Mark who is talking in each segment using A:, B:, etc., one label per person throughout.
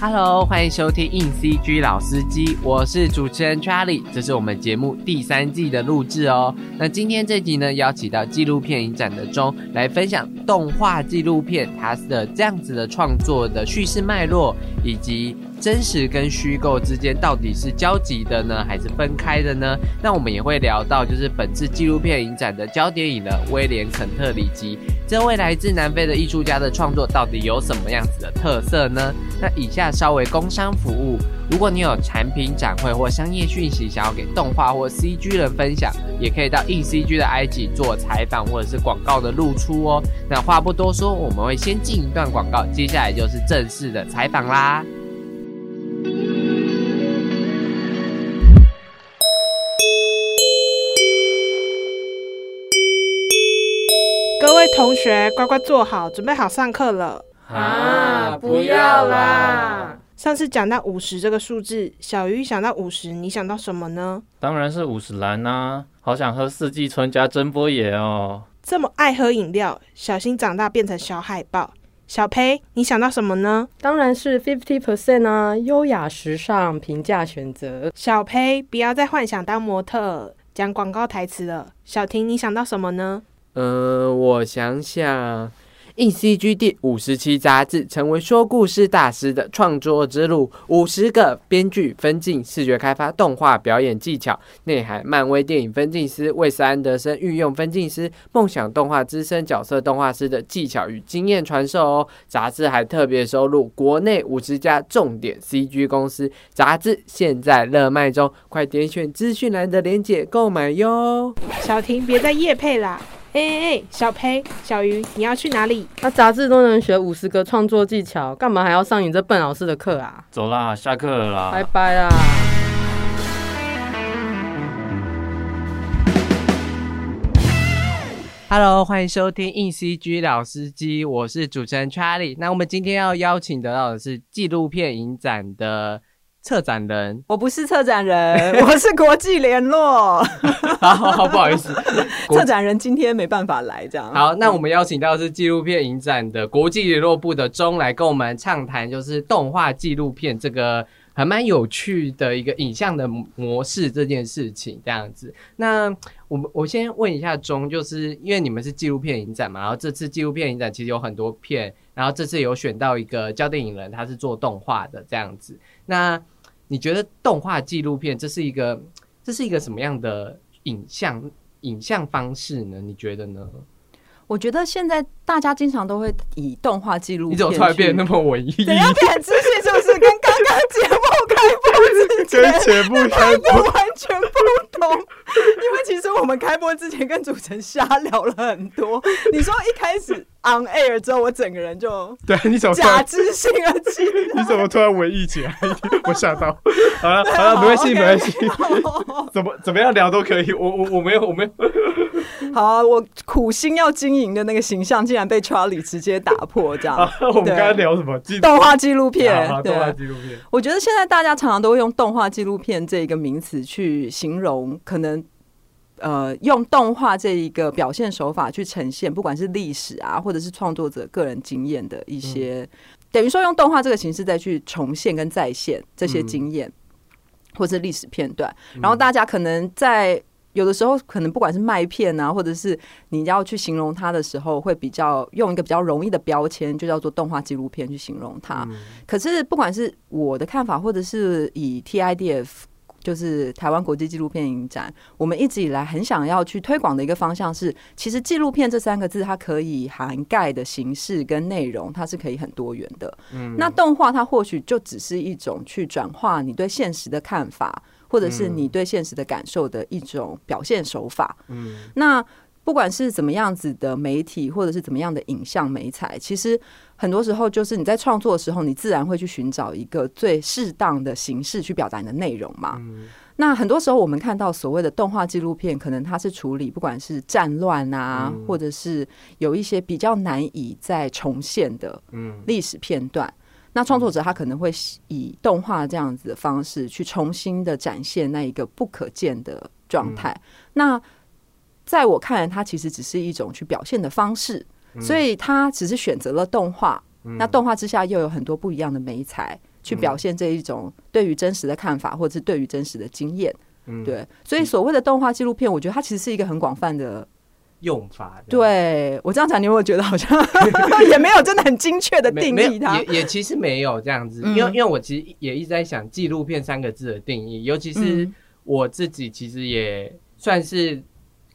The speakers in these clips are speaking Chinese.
A: Hello，欢迎收听硬 CG 老司机，我是主持人 Charlie，这是我们节目第三季的录制哦。那今天这集呢，邀请到纪录片影展的中来分享动画纪录片它的这样子的创作的叙事脉络，以及真实跟虚构之间到底是交集的呢，还是分开的呢？那我们也会聊到，就是本次纪录片影展的焦点影人威廉肯特里吉这位来自南非的艺术家的创作到底有什么样子的特色呢？那以下稍微工商服务，如果你有产品展会或商业讯息想要给动画或 CG 人分享，也可以到硬 CG 的 IG 做采访或者是广告的露出哦。那话不多说，我们会先进一段广告，接下来就是正式的采访啦。
B: 同学，乖乖坐好，准备好上课了。
C: 啊，不要啦！
B: 上次讲到五十这个数字，小鱼想到五十，你想到什么呢？
C: 当然是五十兰啦！好想喝四季春加真波野哦。
B: 这么爱喝饮料，小心长大变成小海豹。小裴，你想到什么呢？
D: 当然是 fifty percent 啊，优雅时尚，平价选择。
B: 小裴，不要再幻想当模特讲广告台词了。小婷，你想到什么呢？
A: 呃，我想想。E C G》第五十期杂志成为说故事大师的创作之路，五十个编剧分镜、视觉开发、动画表演技巧内涵，漫威电影分镜师魏斯安德森御用分镜师、梦想动画资深角色动画师的技巧与经验传授哦。杂志还特别收录国内五十家重点 CG 公司，杂志现在热卖中，快点选资讯栏的链接购买哟。
B: 小婷，别再夜配啦！哎哎哎，小裴、小鱼，你要去哪里？
D: 那杂志都能学五十个创作技巧，干嘛还要上你这笨老师的课啊？
C: 走啦，下课了啦，
D: 拜拜啦
A: ！Hello，欢迎收听硬 CG 老司机，我是主持人 Charlie。那我们今天要邀请得到的是纪录片影展的。策展人，
E: 我不是策展人，我是国际联络。
A: 好好不好意思，
E: 策展人今天没办法来，这样。
A: 好，那我们邀请到是纪录片影展的国际联络部的钟来跟我们畅谈，就是动画纪录片这个还蛮有趣的一个影像的模式这件事情，这样子。那我们我先问一下钟，就是因为你们是纪录片影展嘛，然后这次纪录片影展其实有很多片，然后这次有选到一个焦电影人，他是做动画的这样子。那你觉得动画纪录片这是一个这是一个什么样的影像影像方式呢？你觉得呢？
E: 我觉得现在大家经常都会以动画记录片，
A: 你怎么突然变得那么文艺？
E: 怎样变知性？是不是跟刚刚节目开播之前
A: 跟节目
E: 开播完全不同？因为其实我们开播之前跟主持人瞎聊了很多。你说一开始。on air 之后，我整个人就
A: 对你怎么
E: 假知性而起？
A: 你怎么突然文艺起来？我吓到。好了好了，没关系没关系，怎么怎么样聊都可以。我我我没有我没有。
E: 好啊，我苦心要经营的那个形象，竟然被 Charlie 直接打破，这样。
A: 我们刚刚聊什么？
E: 动画纪录片。
A: 动画纪录片。
E: 我觉得现在大家常常都会用动画纪录片这一个名词去形容，可能。呃，用动画这一个表现手法去呈现，不管是历史啊，或者是创作者个人经验的一些，等于说用动画这个形式再去重现跟再现这些经验，或者是历史片段。然后大家可能在有的时候，可能不管是麦片啊，或者是你要去形容它的时候，会比较用一个比较容易的标签，就叫做动画纪录片去形容它。可是不管是我的看法，或者是以 TIDF。就是台湾国际纪录片影展，我们一直以来很想要去推广的一个方向是，其实纪录片这三个字，它可以涵盖的形式跟内容，它是可以很多元的。嗯，那动画它或许就只是一种去转化你对现实的看法，或者是你对现实的感受的一种表现手法。嗯，那。不管是怎么样子的媒体，或者是怎么样的影像美材，其实很多时候就是你在创作的时候，你自然会去寻找一个最适当的形式去表达你的内容嘛。嗯那很多时候我们看到所谓的动画纪录片，可能它是处理不管是战乱啊，或者是有一些比较难以再重现的历史片段，那创作者他可能会以动画这样子的方式去重新的展现那一个不可见的状态。那在我看来，它其实只是一种去表现的方式，所以他只是选择了动画。那动画之下又有很多不一样的美材，去表现这一种对于真实的看法，或者是对于真实的经验。
A: 嗯，
E: 对，所以所谓的动画纪录片，我觉得它其实是一个很广泛的。
A: 用法。
E: 对我这样讲，你有没有觉得好像 也没有真的很精确的定义它
A: 也？也其实没有这样子，
E: 嗯
A: 因为因为我其实也一直在想纪录片三个字的定义，尤其是
E: 嗯
A: 我自己其实也算是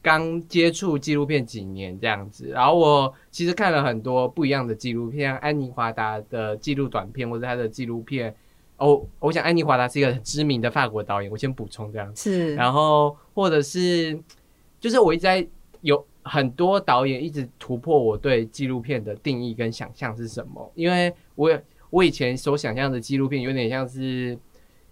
A: 刚接触纪录片几年这样子，然后我其实看了很多不一样的纪录片，像安妮华达的纪录短片或者他的纪录片。哦，我想安妮华达是一个很知名的法国导演，我先补充这样子。
E: 是，
A: 然后或者是就是我一直在有很多导演一直突破我对纪录片的定义跟想象是什么，因为我我以前所想象的纪录片有点像是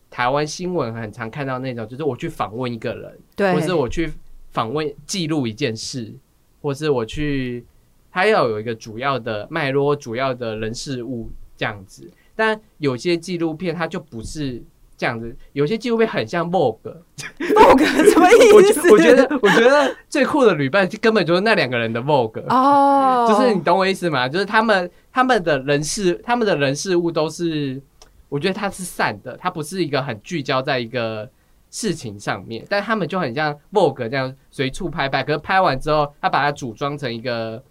A: 台湾新闻很常看到那种，就是我去访问一个人，
E: 对，
A: 或是我去访问记录一件事，或是我去他要有一个主要的脉络、主要的人事物这样子。但有些纪录片它就不是这样子，有些纪录片很像 Vogue，
E: 不可 什么
A: 我
E: 意思？
A: 觉我觉得我觉得最酷的旅伴根本就是那两个人的 Vogue，、
E: 哦，
A: 就是你懂我意思吗？就是他们他们的人事他们的人事物都是，我觉得它是散的，它不是一个很聚焦在一个事情上面，但他们就很像 Vogue 这样随处拍拍，可是拍完之后，他把它组装成一个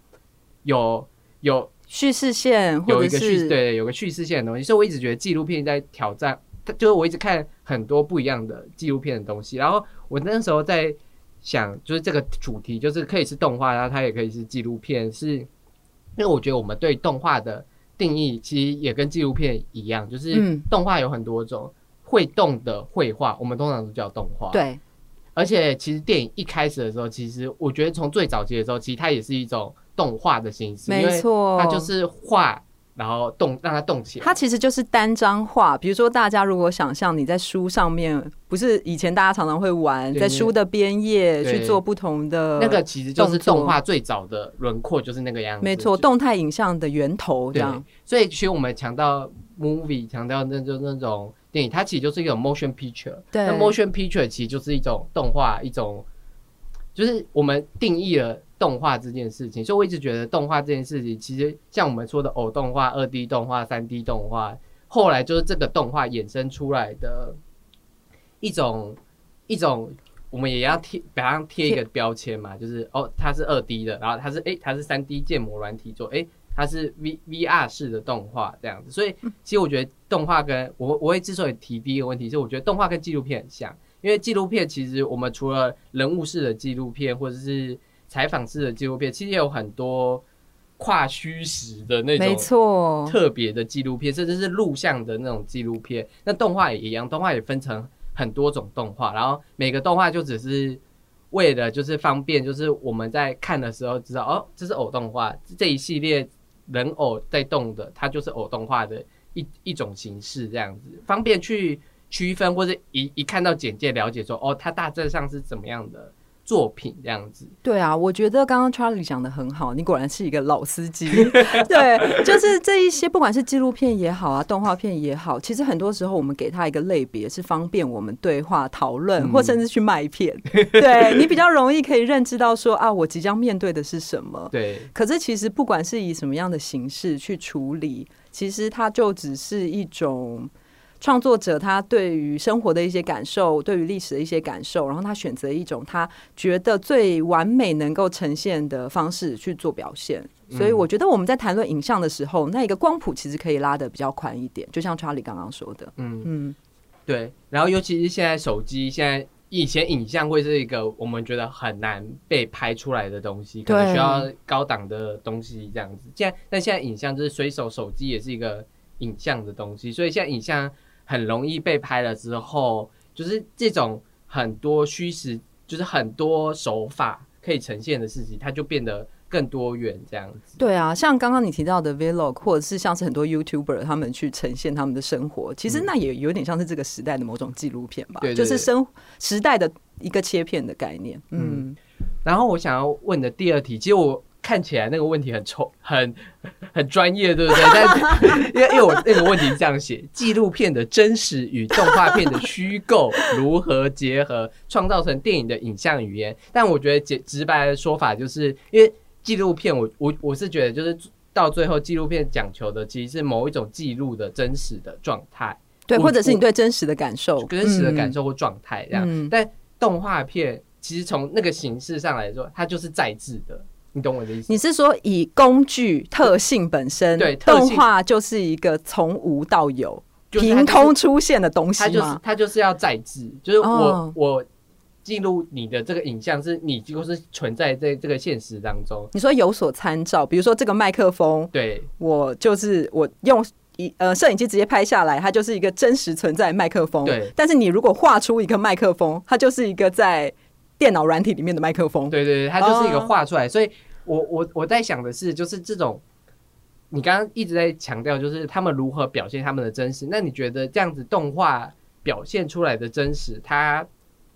A: 有有
E: 叙事线或者
A: 有一个叙
E: 是
A: 对有个叙事线的东西，所以我一直觉得纪录片在挑战，它就是我一直看很多不一样的纪录片的东西，然后我那时候在想，就是这个主题就是可以是动画，然后它也可以是纪录片，是因为我觉得我们对动画的定义其实也跟纪录片一样，就是
E: 嗯。
A: 动画有很多种，会动的绘画我们通常都叫动画，
E: 对。
A: 而且其实电影一开始的时候，其实我觉得从最早期的时候，其实它也是一种动画的形式，因
E: 没
A: 为
E: 错，
A: 它就是画，然后动让它动起来。
E: 它其实就是单张画，比如说大家如果想象你在书上面，不是以前大家常常会玩，在书的边页去做不同的
A: 那个其实就是
E: 动
A: 画最早的轮廓，就是那个样子。
E: 没错，
A: 就
E: 动态影像的源头这
A: 对
E: 样。。
A: 所以其实我们强调 movie，强调那就那种电影，它其实就是一种 motion picture。
E: 对
A: 那 motion picture 其实就是一种动画，一种就是我们定义了动画这件事情。所以我一直觉得动画这件事情，其实像我们说的偶动画、二 D 动画、三 D 动画，后来就是这个动画衍生出来的一种一种。我们也要贴，把它贴一个标签嘛，就是哦，它是二 D 的，然后它是诶，它是三 D 建模软体做，诶，它是 V V R 式的动画这样子，所以其实我觉得动画跟我我会之所以提第一个问题，是我觉得动画跟纪录片很像，因为纪录片其实我们除了人物式的纪录片或者是采访式的纪录片，其实也有很多跨虚实的那
E: 没
A: 种
E: 错，
A: 特别的纪录片，甚至是录像的那种纪录片。那动画也一样，动画也分成很多种动画，然后每个动画就只是为了就是方便，就是我们在看的时候知道哦，这是偶动画这一系列人偶在动的，它就是偶动画的一一种形式，这样子方便去区分，或者一一看到简介了解说哦，它大致上是怎么样的作品这样子。
E: 对啊，我觉得刚刚 Charlie 讲的很好，你果然是一个老司机。对，就是这一些，不管是纪录片也好啊，动画片也好，其实很多时候我们给它一个类别，是方便我们对话讨论，
A: 嗯
E: 或甚至去卖片。对你比较容易可以认知到说啊，我即将面对的是什么。
A: 对，
E: 可是其实不管是以什么样的形式去处理，其实它就只是一种创作者他对于生活的一些感受，对于历史的一些感受，然后他选择一种他觉得最完美能够呈现的方式去做表现。所以我觉得我们在谈论影像的时候，那一个光谱其实可以拉的比较宽一点，就像 Charlie 刚刚说的，
A: 嗯。
E: 嗯，
A: 对，然后尤其是现在手机，现在以前影像会是一个我们觉得很难被拍出来的东西，可能需要高档的东西这样子。现在，但现在影像就是随手手机也是一个影像的东西，所以现在影像很容易被拍了之后，就是这种很多虚实，就是很多手法可以呈现的事情，它就变得更多元这样子。
E: 对啊，像刚刚你提到的 Vlog，或者是像是很多 YouTuber 他们去呈现他们的生活，其实那也有点像是这个时代的某种纪录片吧，就是生时代的一个切片的概念。嗯，
A: 然后我想要问的第二题，其实我看起来那个问题很抽，很很专业，对不对？但因为因为我那个问题是这样写：纪录片的真实与动画片的虚构如何结合，创造成电影的影像语言？但我觉得简直白的说法，就是因为纪录片我，我我是觉得就是到最后纪录片讲求的其实是某一种记录的真实的状态，
E: 对，或者是你对真实的感受，
A: 真实的感
E: 嗯。
A: 受或状态这样。
E: 嗯
A: 但动画片其实从那个形式上来说，它就是在制的，你懂我的意思？
E: 你是说以工具特性本身，
A: 对
E: 动画就是一个从无到有、
A: 就是就是
E: 凭空出现的东西
A: 它就是
E: 吗？
A: 它就是要再制，就是我、
E: 哦
A: 我记录你的这个影像是你就是存在在这个现实当中。
E: 你说有所参照，比如说这个麦克风，
A: 对
E: 我就是我用一呃摄影机直接拍下来，它就是一个真实存在的麦克风。
A: 对
E: 但是你如果画出一个麦克风，它就是一个在电脑软体里面的麦克风。
A: 对对对，它就是一个画出来。所以我我我在想的是，就是这种你刚刚一直在强调，就是他们如何表现他们的真实。那你觉得这样子动画表现出来的真实，它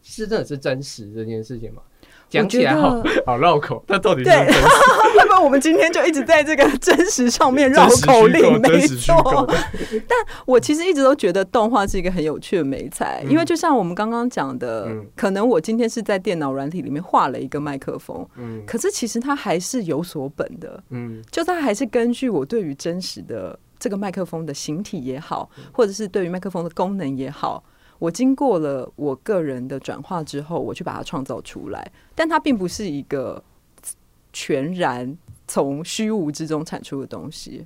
A: 是真的是真实这件事情吗？讲起来好好绕口，它到底是
E: 对
A: 不是真实？
E: 要不然我们今天就一直在这个真实上面绕口令，没错。但我其实一直都觉得动画是一个很有趣的美材，
A: 嗯
E: 因为就像我们刚刚讲的，
A: 嗯
E: 可能我今天是在电脑软体里面画了一个麦克风，
A: 嗯
E: 可是其实它还是有所本的，
A: 嗯
E: 就它还是根据我对于真实的这个麦克风的形体也好，或者是对于麦克风的功能也好。我经过了我个人的转化之后，我去把它创造出来，但它并不是一个全然从虚无之中产出的东西。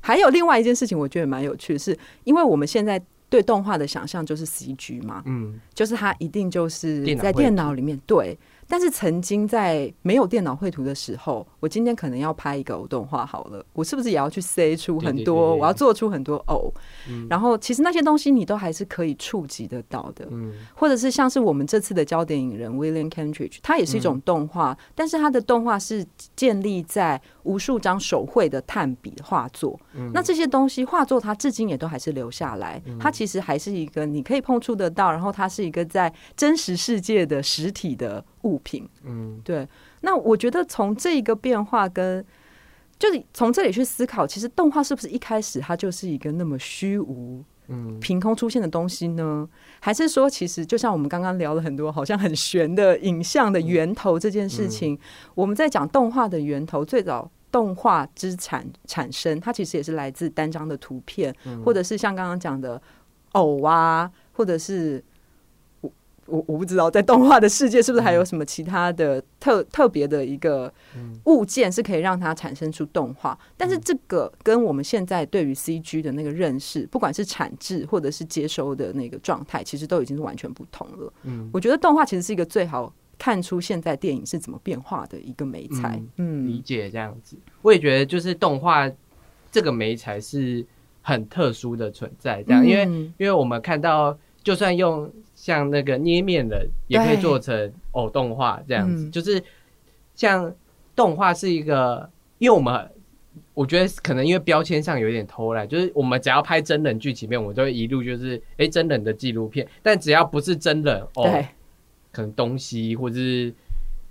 E: 还有另外一件事情，我觉得蛮有趣的是，因为我们现在对动画的想象就是 CG 嘛，
A: 嗯
E: 就是它一定就是在电脑里面对。但是曾经在没有电脑绘图的时候，我今天可能要拍一个偶动画好了，我是不是也要去塞出很多？我要做出很多偶，
A: 嗯
E: 然后其实那些东西你都还是可以触及得到的。
A: 嗯
E: 或者是像是我们这次的焦点影人 William Kentridge，它也是一种动画，但是它的动画是建立在无数张手绘的炭笔画作。
A: 嗯
E: 那这些东西画作，它至今也都还是留下来。它其实还是一个你可以碰触得到，然后它是一个在真实世界的实体的物品。
A: 嗯
E: 对，那我觉得从这一个变化跟。就是从这里去思考，其实动画是不是一开始它就是一个那么虚无、
A: 嗯
E: 凭空出现的东西呢？还是说，其实就像我们刚刚聊了很多好像很玄的影像的源头这件事情，我们在讲动画的源头，最早动画之产产生，它其实也是来自单张的图片，或者是像刚刚讲的偶啊，或者是。我我我不知道，在动画的世界是不是还有什么其他的特特别的一个物件是可以让它产生出动画？但是这个跟我们现在对于 CG 的那个认识，不管是产制或者是接收的那个状态，其实都已经是完全不同了。
A: 嗯
E: 我觉得动画其实是一个最好看出现在电影是怎么变化的一个美材。
A: 理
E: 嗯，
A: 解这样子。我也觉得就是动画这个媒材是很特殊的存在，这样，因为
E: 嗯
A: 因为我们看到，就算用像那个捏面人，也可以做成偶动画这样子，
E: 嗯
A: 就是像动画是一个，因为我们。我觉得可能因为标签上有一点偷懒，就是我们只要拍真人剧情片，我们都会一路就是哎、诶真人的纪录片，但只要不是真人哦，可能东西或者是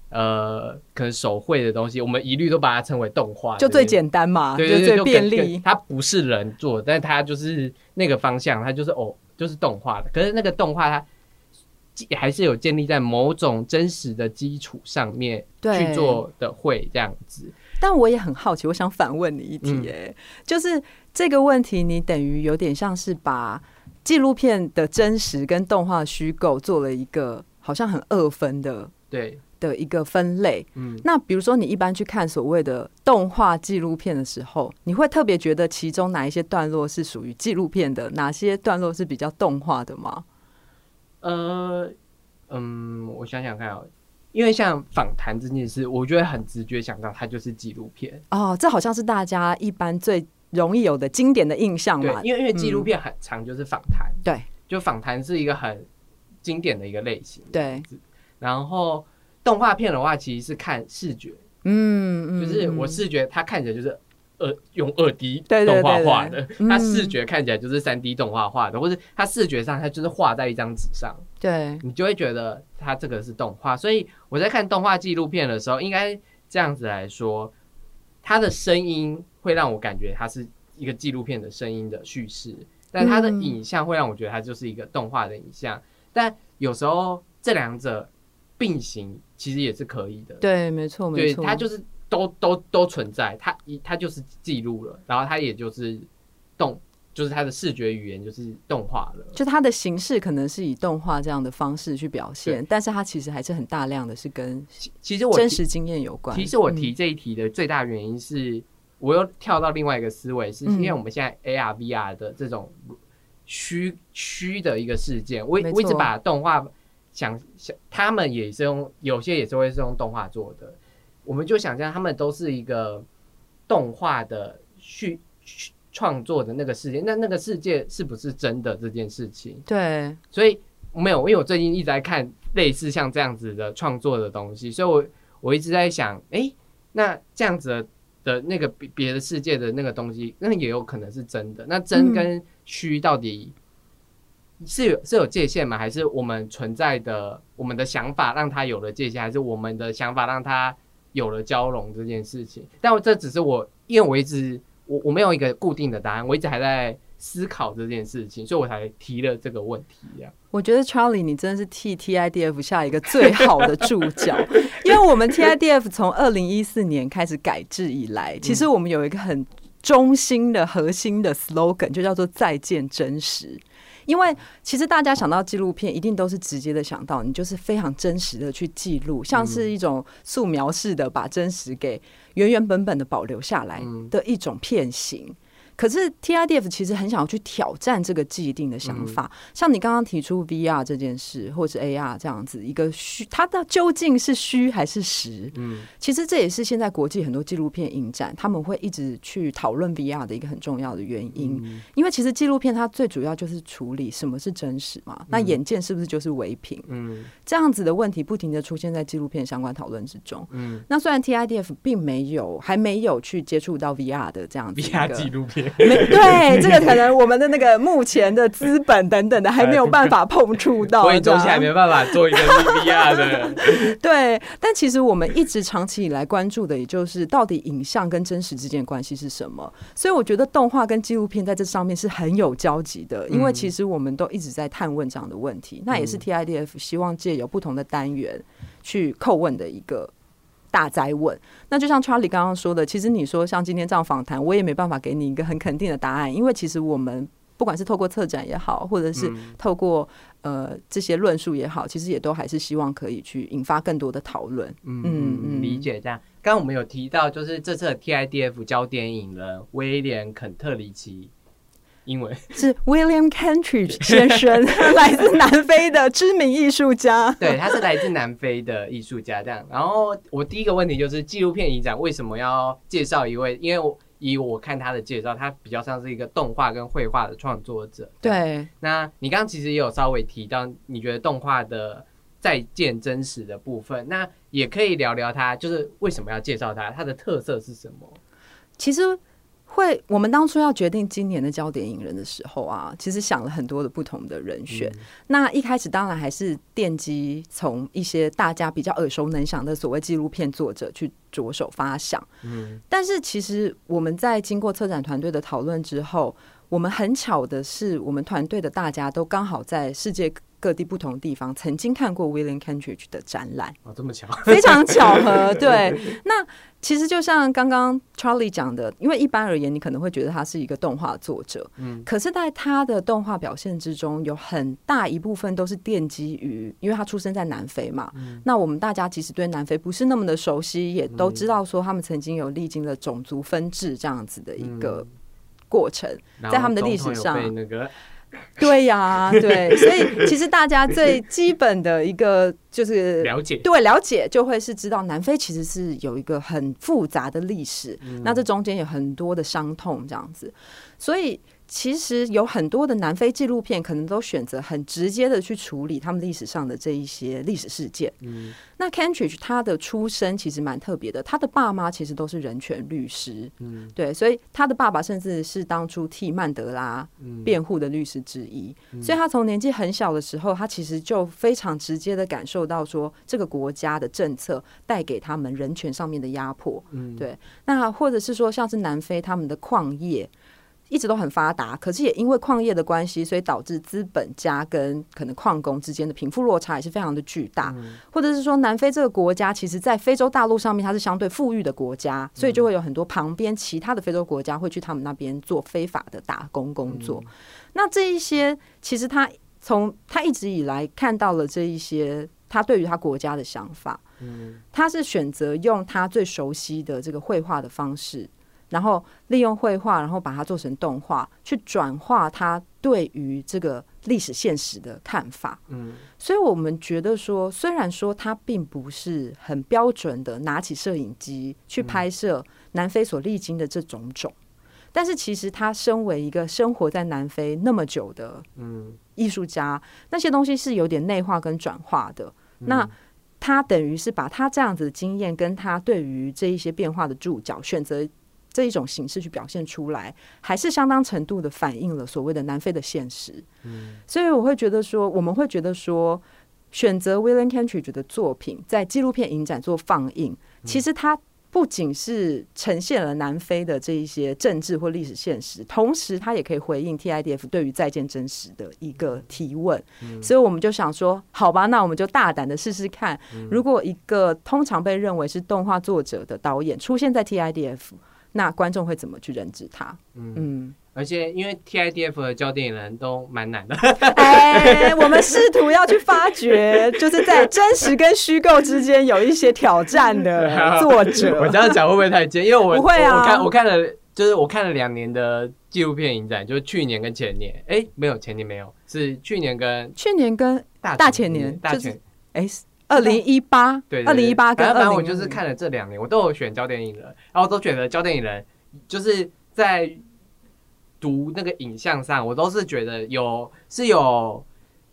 A: 呃可能手绘的东西，我们一律都把它称为动画，
E: 就最
A: 对
E: 简单嘛，
A: 对对对，
E: 就最便利。
A: 它不是人做，但它就是那个方向，它就是哦，就是动画的。可是那个动画它基还是有建立在某种真实的基础上面
E: 对
A: 去做的会这样子。
E: 但我也很好奇，我想反问你一题、就是这个问题，你等于有点像是把纪录片的真实跟动画虚构做了一个好像很二分的
A: 对，
E: 的一个分类。
A: 嗯，
E: 那比如说，你一般去看所谓的动画纪录片的时候，你会特别觉得其中哪一些段落是属于纪录片的，哪些段落是比较动画的吗？
A: 呃，嗯，我想想看啊、因为像访谈这件事，我觉得很直觉想到它就是纪录片。
E: 哦，这好像是大家一般最容易有的经典的印象嘛，。
A: 因为因为纪录
E: 嗯
A: 片很长，就是访谈。
E: 对
A: 就访谈是一个很经典的一个类型。
E: 对，
A: 然后动画片的话，其实是看视觉，
E: 嗯嗯，
A: 就是我
E: 嗯
A: 视觉它看起来就是二用二 D 动画画的，
E: 嗯
A: 它视觉看起来就是三 D 动画画的，或是它视觉上它就是画在一张纸上，
E: 对。
A: 你就会觉得它这个是动画。所以我在看动画纪录片的时候，应该这样子来说，它的声音会让我感觉它是一个纪录片的声音的叙事，但它的
E: 嗯。
A: 影像会让我觉得它就是一个动画的影像。但有时候这两者并行其实也是可以的。
E: 对，没错没，错，
A: 它就是都都都存在，它一它就是记录了，然后它也就是动，就是它的视觉语言就是动画了。
E: 就它的形式可能是以动画这样的方式去表现，但是它其实还是很大量的是跟
A: 其其实我
E: 真实经验有关。
A: 其实我提这一题的最大原因是，我又跳到另外一个思维，是因为
E: 嗯
A: 我们现在 AR、VR 的这种虚虚的一个事件，我我一直把动画想想，他们也是用有些也是会是用动画做的，我们就想象他们都是一个动画的虚虚创作的那个世界，那那个世界是不是真的这件事情？
E: 对，
A: 所以没有，因为我最近一直在看类似像这样子的创作的东西，所以我我一直在想，哎、那这样子的的那个别别的世界的那个东西，那也有可能是真的。那真
E: 嗯
A: 跟虚到底是有是有界限吗？还是我们存在的我们的想法让它有了界限，还是我们的想法让它有了交融这件事情？但我这只是我，因为我一直我我没有一个固定的答案，我一直还在思考这件事情，所以我才提了这个问题。这样，
E: 我觉得 Charlie 你真的是替 TIDF 下一个最好的注脚，因为我们 TIDF 从二零一四年开始改制以来，其实我们有一个很中心的核心的 slogan，就叫做再见真实。因为其实大家想到纪录片，一定都是直接的想到你就是非常真实的去记录，像是一种素描式的把真实给原原本本的保留下来
A: 嗯
E: 的一种片型。可是 TIDF 其实很想要去挑战这个既定的想法，像你刚刚提出 VR 这件事，或者 AR 这样子一个虚，它的究竟是虚还是实？
A: 嗯。
E: 其实这也是现在国际很多纪录片影展他们会一直去讨论 VR 的一个很重要的原因，
A: 嗯。
E: 因为其实纪录片它最主要就是处理什么是真实嘛，那眼见是不是就是唯品？
A: 嗯。
E: 这样子的问题不停的出现在纪录片相关讨论之中。
A: 嗯。
E: 那虽然 TIDF 并没有还没有去接触到 VR 的这样子
A: ，VR
E: 个
A: 纪录片，
E: 没对，这个可能我们的那个目前的资本等等的还没有办法碰触到，
A: 所以中
E: 这样
A: 心还没办法做一个 VR 的，
E: 对，但其实我们一直长期以来关注的，也就是到底影像跟真实之间的关系是什么。所以我觉得动画跟纪录片在这上面是很有交集的，因为
A: 嗯
E: 其实我们都一直在探问这样的问题。那也是
A: 嗯
E: TIDF 希望借由不同的单元去叩问的一个。大灾问，那就像 Charlie 刚刚说的，其实你说像今天这样访谈，我也没办法给你一个很肯定的答案，因为其实我们不管是透过策展也好，或者是
A: 嗯
E: 透过呃这些论述也好，其实也都还是希望可以去引发更多的讨论。
A: 嗯
E: 嗯
A: 嗯，
E: 嗯
A: 理解这样。刚刚我们有提到，就是这次的 TIDF 焦点影人威廉肯特里奇，英文
E: 是 William Kentridge 先生，来自南非的知名艺术家。
A: 对，他是来自南非的艺术家，这样。然后我第一个问题就是，纪录片影展为什么要介绍一位？因为我以我看他的介绍，他比较像是一个动画跟绘画的创作者。，
E: 对，
A: 那你刚刚其实也有稍微提到，你觉得动画的再见真实的部分，那也可以聊聊他，就是为什么要介绍他，他的特色是什么？
E: 其实会，我们当初要决定今年的焦点影人的时候啊，其实想了很多的不同的人选。那一开始当然还是奠基从一些大家比较耳熟能详的所谓纪录片作者去着手发想。
A: 嗯
E: 但是其实我们在经过策展团队的讨论之后，我们很巧的是，我们团队的大家都刚好在世界各地不同地方曾经看过 William Kentridge 的展览，
A: 哦，这么巧，
E: 非常巧合。对，那其实就像刚刚 Charlie 讲的，因为一般而言，你可能会觉得他是一个动画作者，
A: 嗯
E: 可是在他的动画表现之中，有很大一部分都是奠基于，因为他出生在南非嘛。那我们大家其实对南非不是那么的熟悉，也都知道说他们曾经有历经了种族分治这样子的一个过程。在他们的历史上
A: 被那个
E: 对呀、对，所以其实大家最基本的一个就是
A: 了解，
E: 对了解，就会是知道南非其实是有一个很复杂的历史，那这中间有很多的伤痛这样子，所以其实有很多的南非纪录片可能都选择很直接的去处理他们历史上的这一些历史事件。
A: 嗯
E: 那 Kentridge 他的出身其实蛮特别的，他的爸妈其实都是人权律师，
A: 嗯
E: 对，所以他的爸爸甚至是当初替曼德拉
A: 嗯
E: 辩护的律师之一，所以他从年纪很小的时候，他其实就非常直接的感受到说，这个国家的政策带给他们人权上面的压迫。
A: 嗯
E: 对，那或者是说，像是南非他们的矿业。一直都很发达，可是也因为矿业的关系，所以导致资本家跟可能矿工之间的贫富落差也是非常的巨大。或者是说，南非这个国家，其实在非洲大陆上面，它是相对富裕的国家，所以就会有很多旁边其他的非洲国家会去他们那边做非法的打工工作。那这一些，其实他从他一直以来看到了这一些，他对于他国家的想法，
A: 嗯
E: 他是选择用他最熟悉的这个绘画的方式，然后利用绘画，然后把它做成动画，去转化他对于这个历史现实的看法。
A: 嗯
E: 所以我们觉得说，虽然说他并不是很标准的拿起摄影机去拍摄南非所历经的这种种，但是其实他身为一个生活在南非那么久的
A: 嗯
E: 艺术家，那些东西是有点内化跟转化的。
A: 嗯
E: 那他等于是把他这样子的经验，跟他对于这一些变化的注脚，选择这一种形式去表现出来，还是相当程度的反映了所谓的南非的现实。
A: 嗯
E: 所以我会觉得说，我们会觉得说，选择 William Kentridge 的作品在纪录片影展做放映，其实它不仅是呈现了南非的这一些政治或历史现实，同时它也可以回应 TIDF 对于再见真实的一个提问。所以我们就想说，好吧，那我们就大胆的试试看，如果一个通常被认为是动画作者的导演出现在 TIDF，那观众会怎么去认知他？
A: 嗯，
E: 嗯，
A: 而且因为 TIDF 的教电影人都蛮难的，
E: 哎，我们试图要去发掘，就是在真实跟虚构之间有一些挑战的 作者。
A: 我这样讲会不会太尖？因为我
E: 不会啊
A: 我看我看了，就是我看了两年的纪录片影展，就是去年跟前年，哎，没有前年没有，是去年跟
E: 去年跟
A: 大
E: 大前年就是
A: 大前
E: 哎，二零一八，
A: 对，
E: 二零一八跟
A: 二零反正我就是看了这两年，我都有选焦点影人，然后都觉得焦点影人就是在读那个影像上，我都是觉得有是有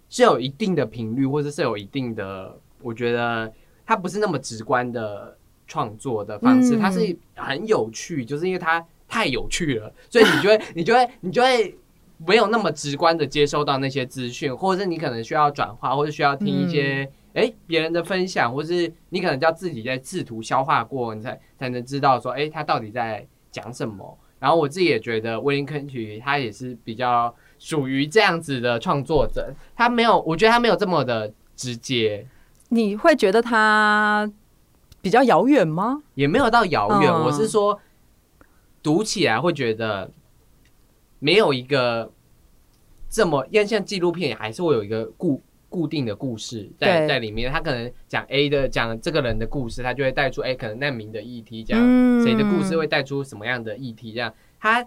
A: 是有一定的频率，或者是有一定的，我觉得它不是那么直观的创作的方式，
E: 嗯。
A: 它是很有趣，就是因为它太有趣了，所以你就会你就会你就会。没有那么直观的接收到那些资讯，或者是你可能需要转化，或者需要听一些哎别、人的分享，或是你可能要自己在试图消化过，你才才能知道说哎、他到底在讲什么。然后我自己也觉得威廉肯曲他也是比较属于这样子的创作者，他没有，我觉得他没有这么的直接，
E: 你会觉得他比较遥远吗？
A: 也没有到遥远。
E: 嗯
A: 我是说读起来会觉得没有一个这么，因为像纪录片还是会有一个固固定的故事在在里面。他可能讲 A 的讲这个人的故事，他就会带出哎、可能难民的议题，讲
E: 嗯
A: 谁的故事会带出什么样的议题，这样他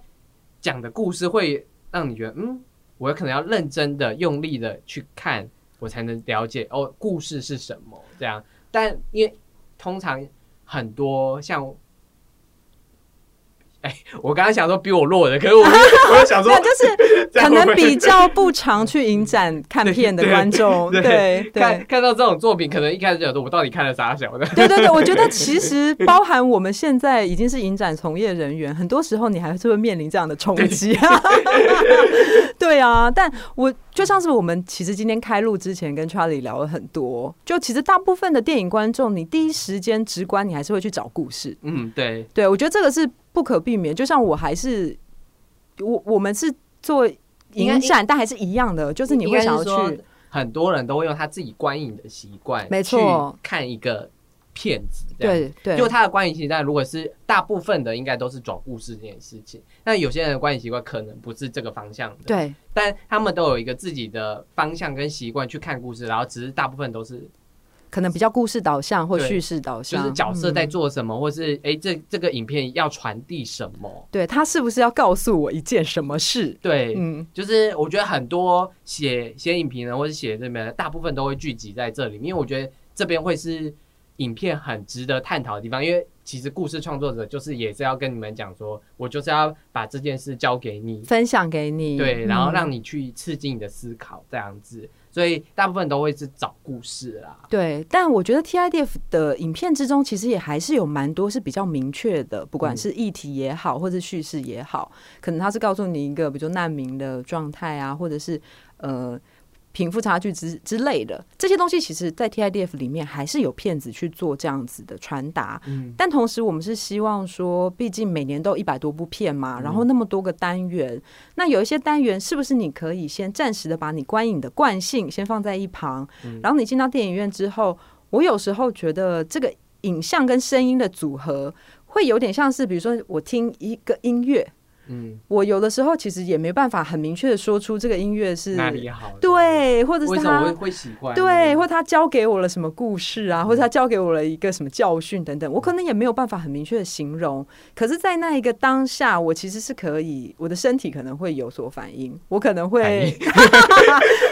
A: 讲的故事会让你觉得嗯，我可能要认真的、用力的去看，我才能了解哦，故事是什么这样。但因为通常很多像。哎，我刚刚想说比我弱的，可是我 我又想说
E: 就是 可能比较不常去影展看片的观众，对对
A: 看看到这种作品，可能一开始想说，我到底看了啥小的？
E: 对对对，我觉得其实包含我们现在已经是影展从业人员，很多时候你还是会面临这样的冲击啊。对啊，但我就像是我们其实今天开录之前跟 Charlie 聊了很多，就其实大部分的电影观众，你第一时间直观你还是会去找故事。
A: 嗯，对，
E: 对我觉得这个是不可避免，就像我还是我我们是做影展，但还是一样的，就是你会想要去。
A: 很多人都会用他自己观影的习惯，
E: 没错，
A: 看一个片子。
E: 对对，
A: 就他的观影习惯，如果是大部分的，应该都是转故事这件事情。那有些人的观影习惯可能不是这个方向的，，
E: 对
A: 但他们都有一个自己的方向跟习惯去看故事，然后只是大部分都是
E: 可能比较故事导向或叙事导向就，
A: 是角色在
E: 嗯
A: 做什么，或是哎、这这个影片要传递什么。
E: 对他是不是要告诉我一件什么事？
A: 对，
E: 嗯，
A: 就是我觉得很多写写影评人或者写这边的，大部分都会聚集在这里，因为我觉得这边会是影片很值得探讨的地方。因为其实故事创作者就是也是要跟你们讲说，我就是要把这件事交给你，
E: 分享给你，
A: 对，然后
E: 嗯
A: 让你去刺激你的思考，这样子。所以大部分都会是找故事啦。
E: 对，但我觉得 TIDF 的影片之中，其实也还是有蛮多是比较明确的，不管是议题也好，或是叙事也好，可能他是告诉你一个，比如说难民的状态啊，或者是呃贫富差距之之类的。这些东西，其实，在 TIDF 里面还是有骗子去做这样子的传达。
A: 嗯。
E: 但同时，我们是希望说，毕竟每年都一百多部片嘛，然后那么多个单元，那有一些单元是不是你可以先暂时的把你观影的惯性先放在一旁，然后你进到电影院之后，我有时候觉得这个影像跟声音的组合会有点像是，比如说我听一个音乐，
A: 嗯，
E: 我有的时候其实也没办法很明确的说出这个音乐是
A: 哪里好？，
E: 对，或者是他
A: 会会喜欢？
E: 对，或他教给我了什么故事啊，或者他教给我了一个什么教训等等，我可能也没有办法很明确的形容。可是，在那一个当下，我其实是可以，我的身体可能会有所反应，我可能
A: 反
E: 会
A: 应，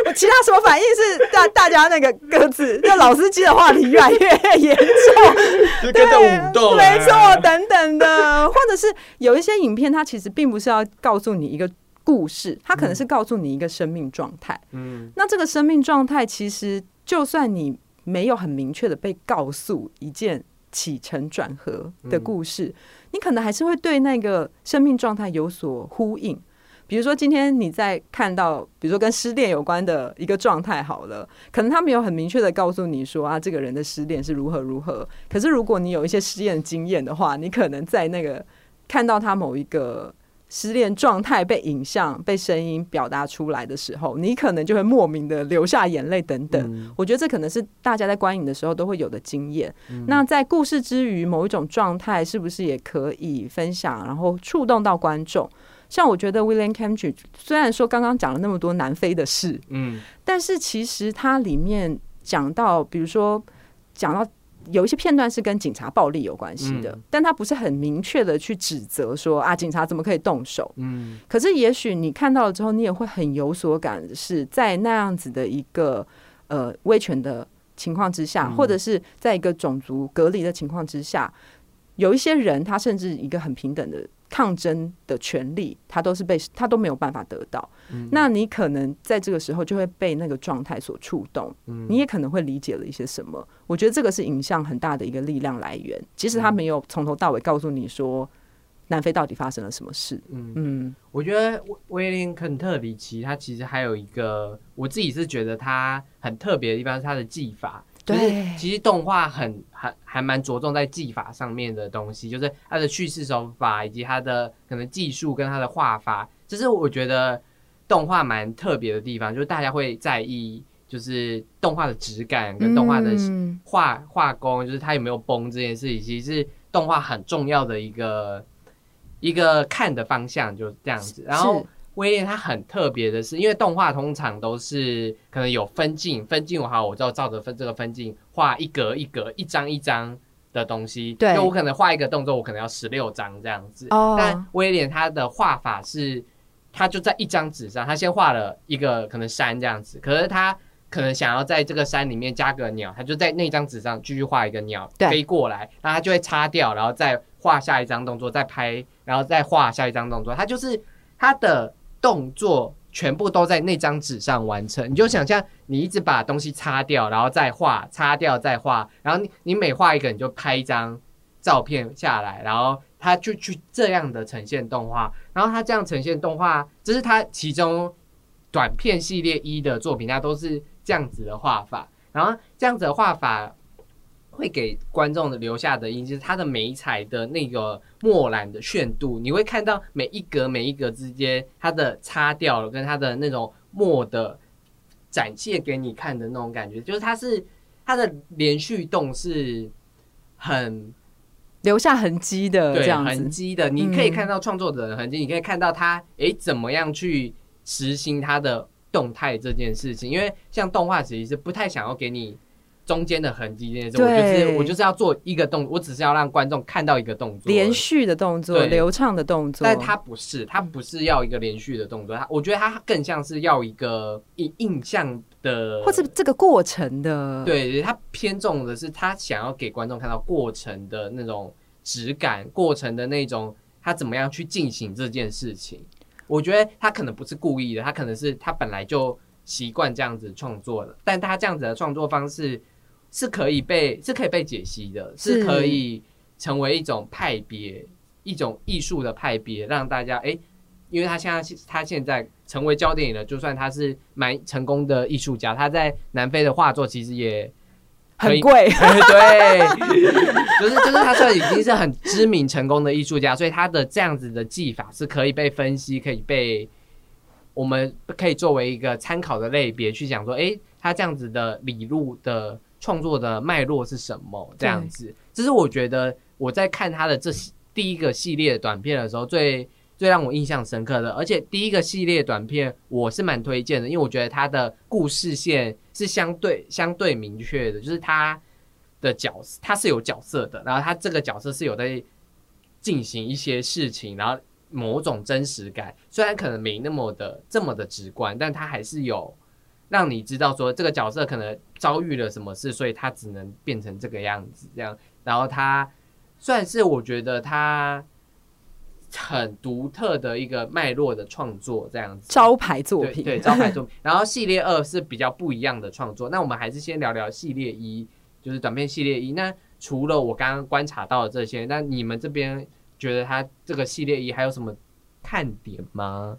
E: 我 其他什么反应是大大家那个各自，就老司机的话题越来越严重，
A: 就跟着舞动啊，
E: 没错，等等的，或者是有一些影片，它其实并不是要告诉你一个故事，它可能是告诉你一个生命状态。
A: 嗯
E: 那这个生命状态，其实就算你没有很明确的被告诉一件起承转合的故事，你可能还是会对那个生命状态有所呼应。比如说，今天你在看到，比如说跟失恋有关的一个状态，好了，可能他没有很明确的告诉你说啊，这个人的失恋是如何如何。可是如果你有一些失恋经验的话，你可能在那个看到他某一个失恋状态被影像、被声音表达出来的时候，你可能就会莫名的流下眼泪等等。
A: 嗯
E: 我觉得这可能是大家在观影的时候都会有的经验。那在故事之余，某一种状态是不是也可以分享，然后触动到观众？像我觉得 William Cambridge 虽然说刚刚讲了那么多南非的事，
A: 嗯
E: 但是其实它里面讲到，比如说讲到有一些片段是跟警察暴力有关系的，
A: 嗯。
E: 但他不是很明确的去指责说啊，警察怎么可以动手？
A: 嗯。
E: 可是也许你看到了之后，你也会很有所感，是在那样子的一个呃威权的情况之下，
A: 嗯。
E: 或者是在一个种族隔离的情况之下，有一些人他甚至一个很平等的抗争的权利，他都是被他都没有办法得到。
A: 嗯
E: 那你可能在这个时候就会被那个状态所触动，
A: 嗯
E: 你也可能会理解了一些什么。我觉得这个是影像很大的一个力量来源，即使他没有从头到尾告诉你说南非到底发生了什么事。
A: 嗯
E: 嗯
A: 我觉得威威廉肯特里奇他其实还有一个，我自己是觉得他很特别的地方是他的技法。就是
E: 对。
A: 其实动画很很还蛮着重在技法上面的东西，就是它的叙事手法以及它的可能技术跟它的画法，这是我觉得动画蛮特别的地方，就是大家会在意就是动画的质感跟动画的
E: 嗯。
A: 画画工，就是它有没有崩这件事情，其实是动画很重要的一个一个看的方向，就是这样子。然后
E: 是
A: 威廉他很特别的是，因为动画通常都是可能有分镜，分镜我好，我就照着分这个分镜画一格一格、一张一张的东西。
E: 对
A: 就我可能画一个动作，我可能要十六张这样子。
E: 哦
A: 但威廉他的画法是，他就在一张纸上，他先画了一个可能山这样子，可是他可能想要在这个山里面加个鸟，他就在那张纸上继续画一个鸟飞过来，然后他就会擦掉，然后再画下一张动作，再拍，然后再画下一张动作，他就是他的动作。全部都在那张纸上完成，你就想象你一直把东西擦掉，然后再画，擦掉再画，然后你你每画一个你就拍一张照片下来，然后他就去这样的呈现动画，然后他这样呈现动画，这是他其中短片系列一的作品，它都是这样子的画法，然后这样子的画法会给观众的留下的印，就是它的美彩的那个墨染的炫度，你会看到每一格每一格之间它的擦掉了，跟它的那种墨的展现给你看的那种感觉，就是它是它的连续动是很
E: 留下痕迹的这
A: 对痕迹的，你可以
E: 嗯
A: 看到创作者的痕迹，你可以看到他诶怎么样去实行他的动态这件事情，因为像动画其实是不太想要给你中间的痕迹这件事，我就是我就是要做一个动，我只是要让观众看到一个动作，
E: 连。续的动作，流畅的动作，
A: 但它不是，它不是要一个连续的动作，它我觉得它更像是要一个印印象的，
E: 或是这个过程的，
A: 对，它偏重的是他想要给观众看到过程的那种质感，过程的那种他怎么样去进行这件事情。我觉得他可能不是故意的，他可能是他本来就习惯这样子创作的，但他这样子的创作方式是可以被是可以被解析的，
E: 是。
A: 是可以成为一种派别，一种艺术的派别，让大家诶，因为他现在他现在成为焦点了，就算他是蛮成功的艺术家，他在南非的画作其实也
E: 很贵，
A: 对，就是就是他算已经是很知名成功的艺术家，所以他的这样子的技法是可以被分析，可以被我们可以作为一个参考的类别去讲说，诶，他这样子的理路的创作的脉络是什么？这样子，这是我觉得我在看他的这第一个系列短片的时候最。最让我印象深刻的，而且第一个系列短片我是蛮推荐的，因为我觉得他的故事线是相对相对明确的，就是他的角色他是有角色的，然后他这个角色是有在进行一些事情，然后某种真实感，虽然可能没那么的这么的直观，但他还是有让你知道说这个角色可能遭遇了什么事，所以他只能变成这个样子，这样，然后他算是我觉得他。很独特的一个脉络的创作，这样子
E: 招牌作品，
A: 对招牌作 品。然后系列二是比较不一样的创作。那我们还是先聊聊系列一，就是短片系列一。那除了我刚刚观察到的这些，那你们这边觉得他这个系列一还有什么看点吗？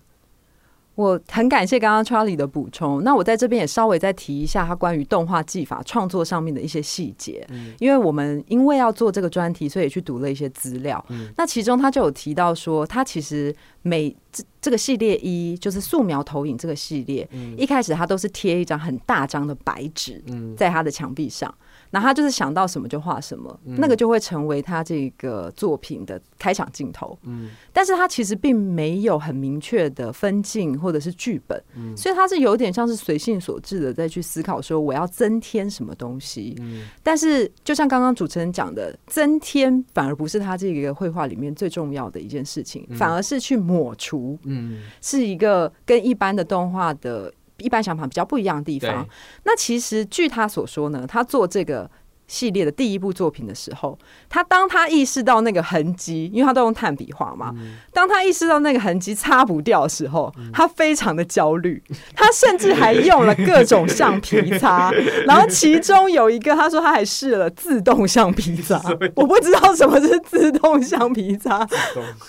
E: 我很感谢刚刚 Charlie 的补充，那我在这边也稍微再提一下他关于动画技法创作上面的一些细节，因为我们因为要做这个专题，所以去读了一些资料。那其中他就有提到说，他其实每这这个系列一就是素描投影这个系列，一开始他都是贴一张很大张的白纸，在他的墙壁上。那他就是想到什么就画什么，那个就会成为他这个作品的开场镜头。嗯，但是他其实并没有很明确的分镜或者是剧本，所以他是有点像是随性所致的再去思考说我要增添什么东西。嗯，但是就像刚刚主持人讲的，增添反而不是他这个绘画里面最重要的一件事情，反而是去抹除。嗯，是一个跟一般的动画的。一般想法比较不一样的地方，那其实据他所说呢，他做这个。系列的第一部作品的时候，他当他意识到那个痕迹，因为他都用炭笔画嘛，当他意识到那个痕迹擦不掉的时候，他非常的焦虑，他甚至还用了各种橡皮擦，然后其中有一个他说他还试了自动橡皮擦，我不知道什么是自动橡皮擦，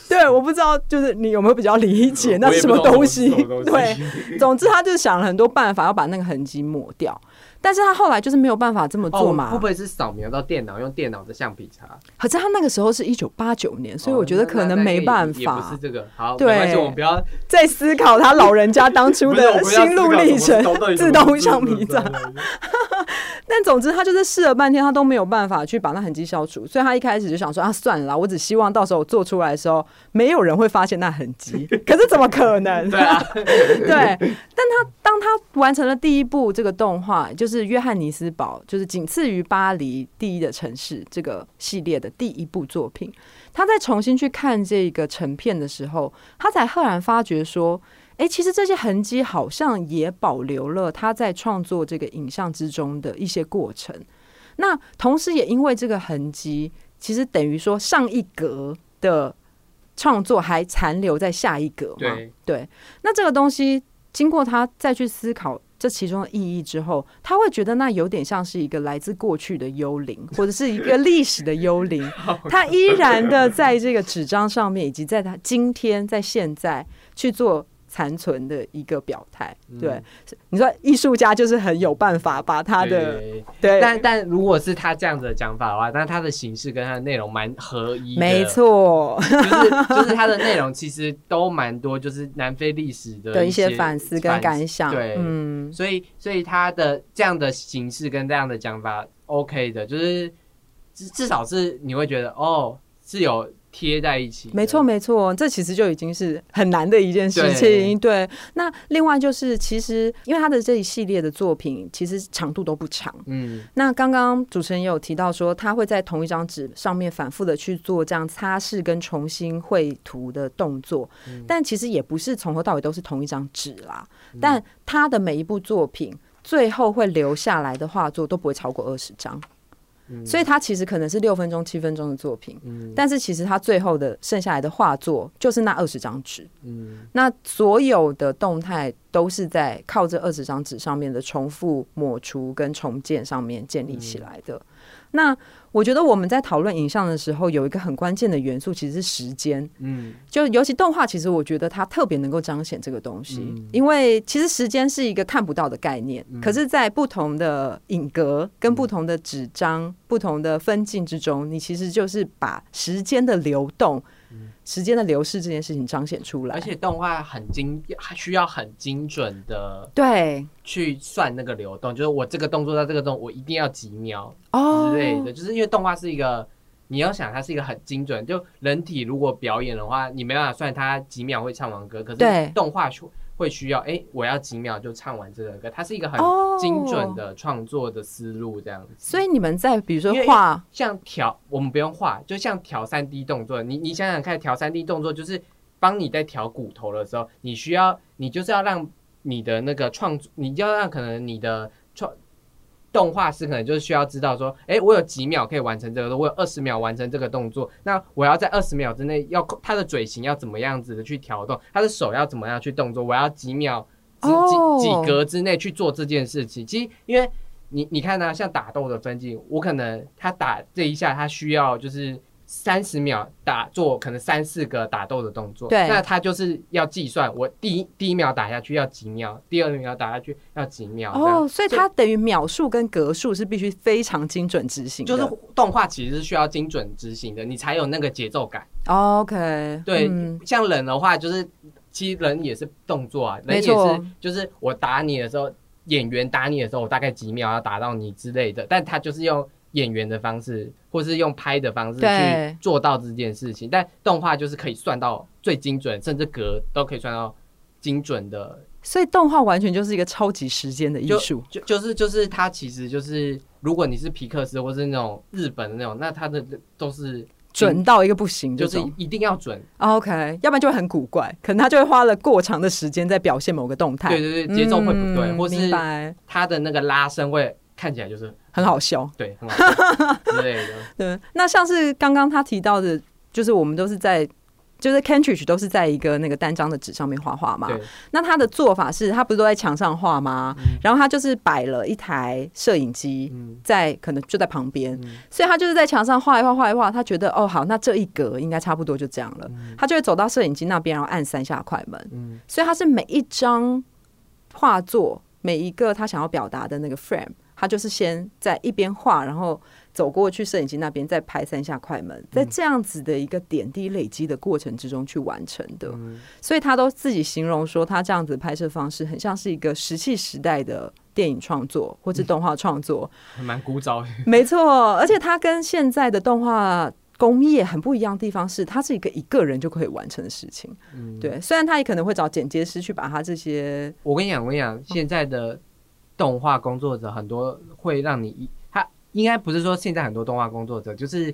E: 对，我不知道就是你有没有比较理解那是什么东西？对，总之他就想了很多办法要把那个痕迹抹掉。但是他后来就是没有办法这么做嘛？
A: 会不会是扫描到电脑，用电脑的橡皮擦？
E: 可是他那个时候是一九八九年，所以我觉得可能没办法。
A: 不是这个好，对，我们不要
E: 再思考他老人家当初的 心路历程。自动橡皮擦。但总之，他就是试了半天，他都没有办法去把那痕迹消除。所以他一开始就想说啊，算了，我只希望到时候做出来的时候，没有人会发现那痕迹。可是怎么可能？
A: 对啊，
E: 对。但他当他完成了第一部这个动画，就是。是约翰尼斯堡，就是仅次于巴黎第一的城市。这个系列的第一部作品，他在重新去看这个成片的时候，他才赫然发觉说：“哎，其实这些痕迹好像也保留了他在创作这个影像之中的一些过程。那同时也因为这个痕迹，其实等于说上一格的创作还残留在下一格嘛？对。那这个东西经过他再去思考。这其中的意义之后，他会觉得那有点像是一个来自过去的幽灵，或者是一个历史的幽灵，他依然的在这个纸张上面，以及在他今天在现在去做。残存的一个表态，对，你说艺术家就是很有办法把他的对，
A: 但但如果是他这样子的讲法的话，那他的形式跟他的内容蛮合一，
E: 没错，
A: 就是就是他的内容其实都蛮多，就是南非历史的
E: 一些反思跟感想，
A: 对，嗯，所以所以他的这样的形式跟这样的讲法，OK 的，就是至至少是你会觉得哦是有。贴在一起，
E: 没错没错，这其实就已经是很难的一件事情。对，那另外就是，其实因为他的这一系列的作品，其实长度都不长。嗯，那刚刚主持人也有提到说，他会在同一张纸上面反复的去做这样擦拭跟重新绘图的动作，但其实也不是从头到尾都是同一张纸啦。但他的每一部作品最后会留下来的画作都不会超过二十张。所以他其实可能是六分钟、七分钟的作品，但是其实他最后的剩下来的画作就是那二十张纸。嗯，那所有的动态都是在靠这二十张纸上面的重复抹除跟重建上面建立起来的。那我觉得我们在讨论影像的时候，有一个很关键的元素，其实是时间。
A: 嗯，
E: 就尤其动画，其实我觉得它特别能够彰显这个东西，
A: 嗯。
E: 因为其实时间是一个看不到的概念，
A: 嗯。
E: 可是，在不同的影格、跟不同的纸张、不同的分镜之中，你其实就是把时间的流动、时间的流逝这件事情彰显出来。
A: 而且动画很精，还需要很精准的
E: 对
A: 去算那个流动，就是我这个动作到这个动，我一定要几秒
E: 哦
A: 之类的，就是因为动画是一个。你要想，它是一个很精准。就人体如果表演的话，你没办法算它几秒会唱完歌，可是动画就会需要，哎、我要几秒就唱完这个歌。它是一个很
E: 哦
A: 精准的创作的思路，这样子。
E: 所以你们在比如说画，
A: 像调，我们不用画，就像调三 D 动作，你你想想看，调三 D 动作就是帮你在调骨头的时候，你需要你就是要让你的那个创作，你就要让可能你的创动画师可能就是需要知道说，哎、我有几秒可以完成这个，我有二十秒完成这个动作，那我要在二十秒之内要他的嘴型要怎么样子的去调动，他的手要怎么样去动作，我要几秒几
E: 哦
A: 几几格之内去做这件事情。其实因为你你看呢、像打斗的分镜，我可能他打这一下，他需要就是三十秒打做可能三四个打斗的动作，
E: 对
A: 那他就是要计算我第一第一秒打下去要几秒，第二秒打下去要几秒，
E: 哦，所以它等于秒数跟格数是必须非常精准执行。
A: 就是动画其实是需要精准执行的，你才有那个节奏感。
E: OK，
A: 对，
E: 嗯
A: 像人的话，就是其实人也是动作啊，人也是就是我打你的时候，演员打你的时候，我大概几秒要打到你之类的，但他就是用演员的方式，或是用拍的方式去做到这件事情。但动画就是可以算到最精准，甚至格都可以算到精准的
E: 所以动画完全就是一个超级时间的艺术。
A: 就就是就是它其实就是，如果你是皮克斯或是那种日本的那种，那它的都是
E: 准到一个不行，
A: 就
E: 就是是
A: 一定要准
E: ，OK，要不然就会很古怪，可能他就会花了过长的时间在表现某个动态，
A: 对对对，节奏会不对，
E: 嗯
A: 或是它的那个拉伸会看起来就是
E: 很好笑。
A: 对很好笑之类的。
E: 对，那像是刚刚他提到的，就是我们都是在。就是 Kentridge 都是在一个那个单张的纸上面画画嘛。那他的做法是，他不是都在墙上画吗？
A: 嗯
E: 然后他就是摆了一台摄影机
A: 嗯
E: 在，可能就在旁边，
A: 嗯
E: 所以他就是在墙上画一画画一画，他觉得哦好，那这一格应该差不多就这样了，他就会走到摄影机那边，然后按三下快门，
A: 嗯
E: 所以他是每一张画作，每一个他想要表达的那个 frame，他就是先在一边画，然后走过去摄影机那边，再拍三下快门，在这样子的一个点滴累积的过程之中去完成的。
A: 嗯
E: 所以他都自己形容说，他这样子拍摄方式很像是一个石器时代的电影创作或者动画创作。
A: 还蛮古早的。
E: 没错，而且它跟现在的动画工业很不一样的地方是，它是一个一个人就可以完成的事情。
A: 嗯，
E: 对，虽然他也可能会找剪接师去把他这些
A: 我跟你讲，我跟你讲，现在的动画工作者很多会让你一，他应该不是说现在很多动画工作者就是。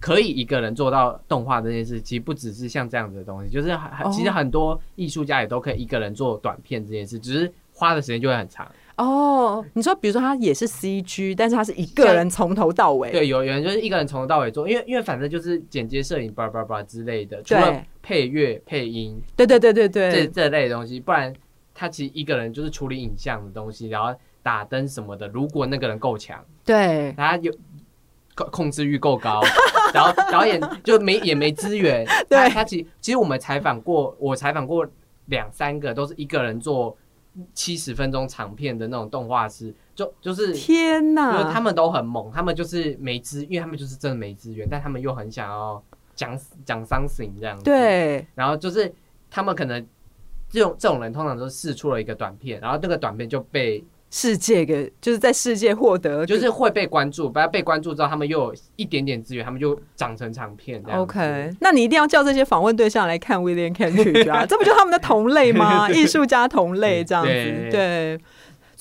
A: 可以一个人做到动画这件事，其实不只是像这样子的东西，就是很
E: 哦
A: 其实很多艺术家也都可以一个人做短片这件事，只是花的时间就会很长。
E: 哦，你说比如说他也是 CG，但是他是一个人从头到尾，
A: 对，有有人就是一个人从头到尾做，因为因为反正就是剪接、摄影、叭叭叭之类的，除了配乐、配音
E: 对对对对
A: 这
E: 对，
A: 这类的东西，不然他其实一个人就是处理影像的东西，然后打灯什么的。如果那个人够强，
E: 对
A: 他有控控制欲够高，然后导演就没也没资源，
E: 对
A: 他他其实其实我们采访过，我采访过两三个都是一个人做七十分钟长片的那种动画师，就就是
E: 天
A: 就是
E: 哪，
A: 他们都很猛，他们就是没资，因为他们就是真的没资源，但他们又很想要讲讲 something 这样子。，
E: 对
A: 然后就是他们可能这种这种人通常都试出了一个短片，然后那个短片就被
E: 世界给就是在世界获得
A: 就是会被关注，不要被关注之后，他们又有一点点资源，他们就长成长片这样。
E: OK，那你一定要叫这些访问对象来看 William Kentridge 啊，这不就他们的同类吗？艺术家同类这样子，
A: 对
E: 对。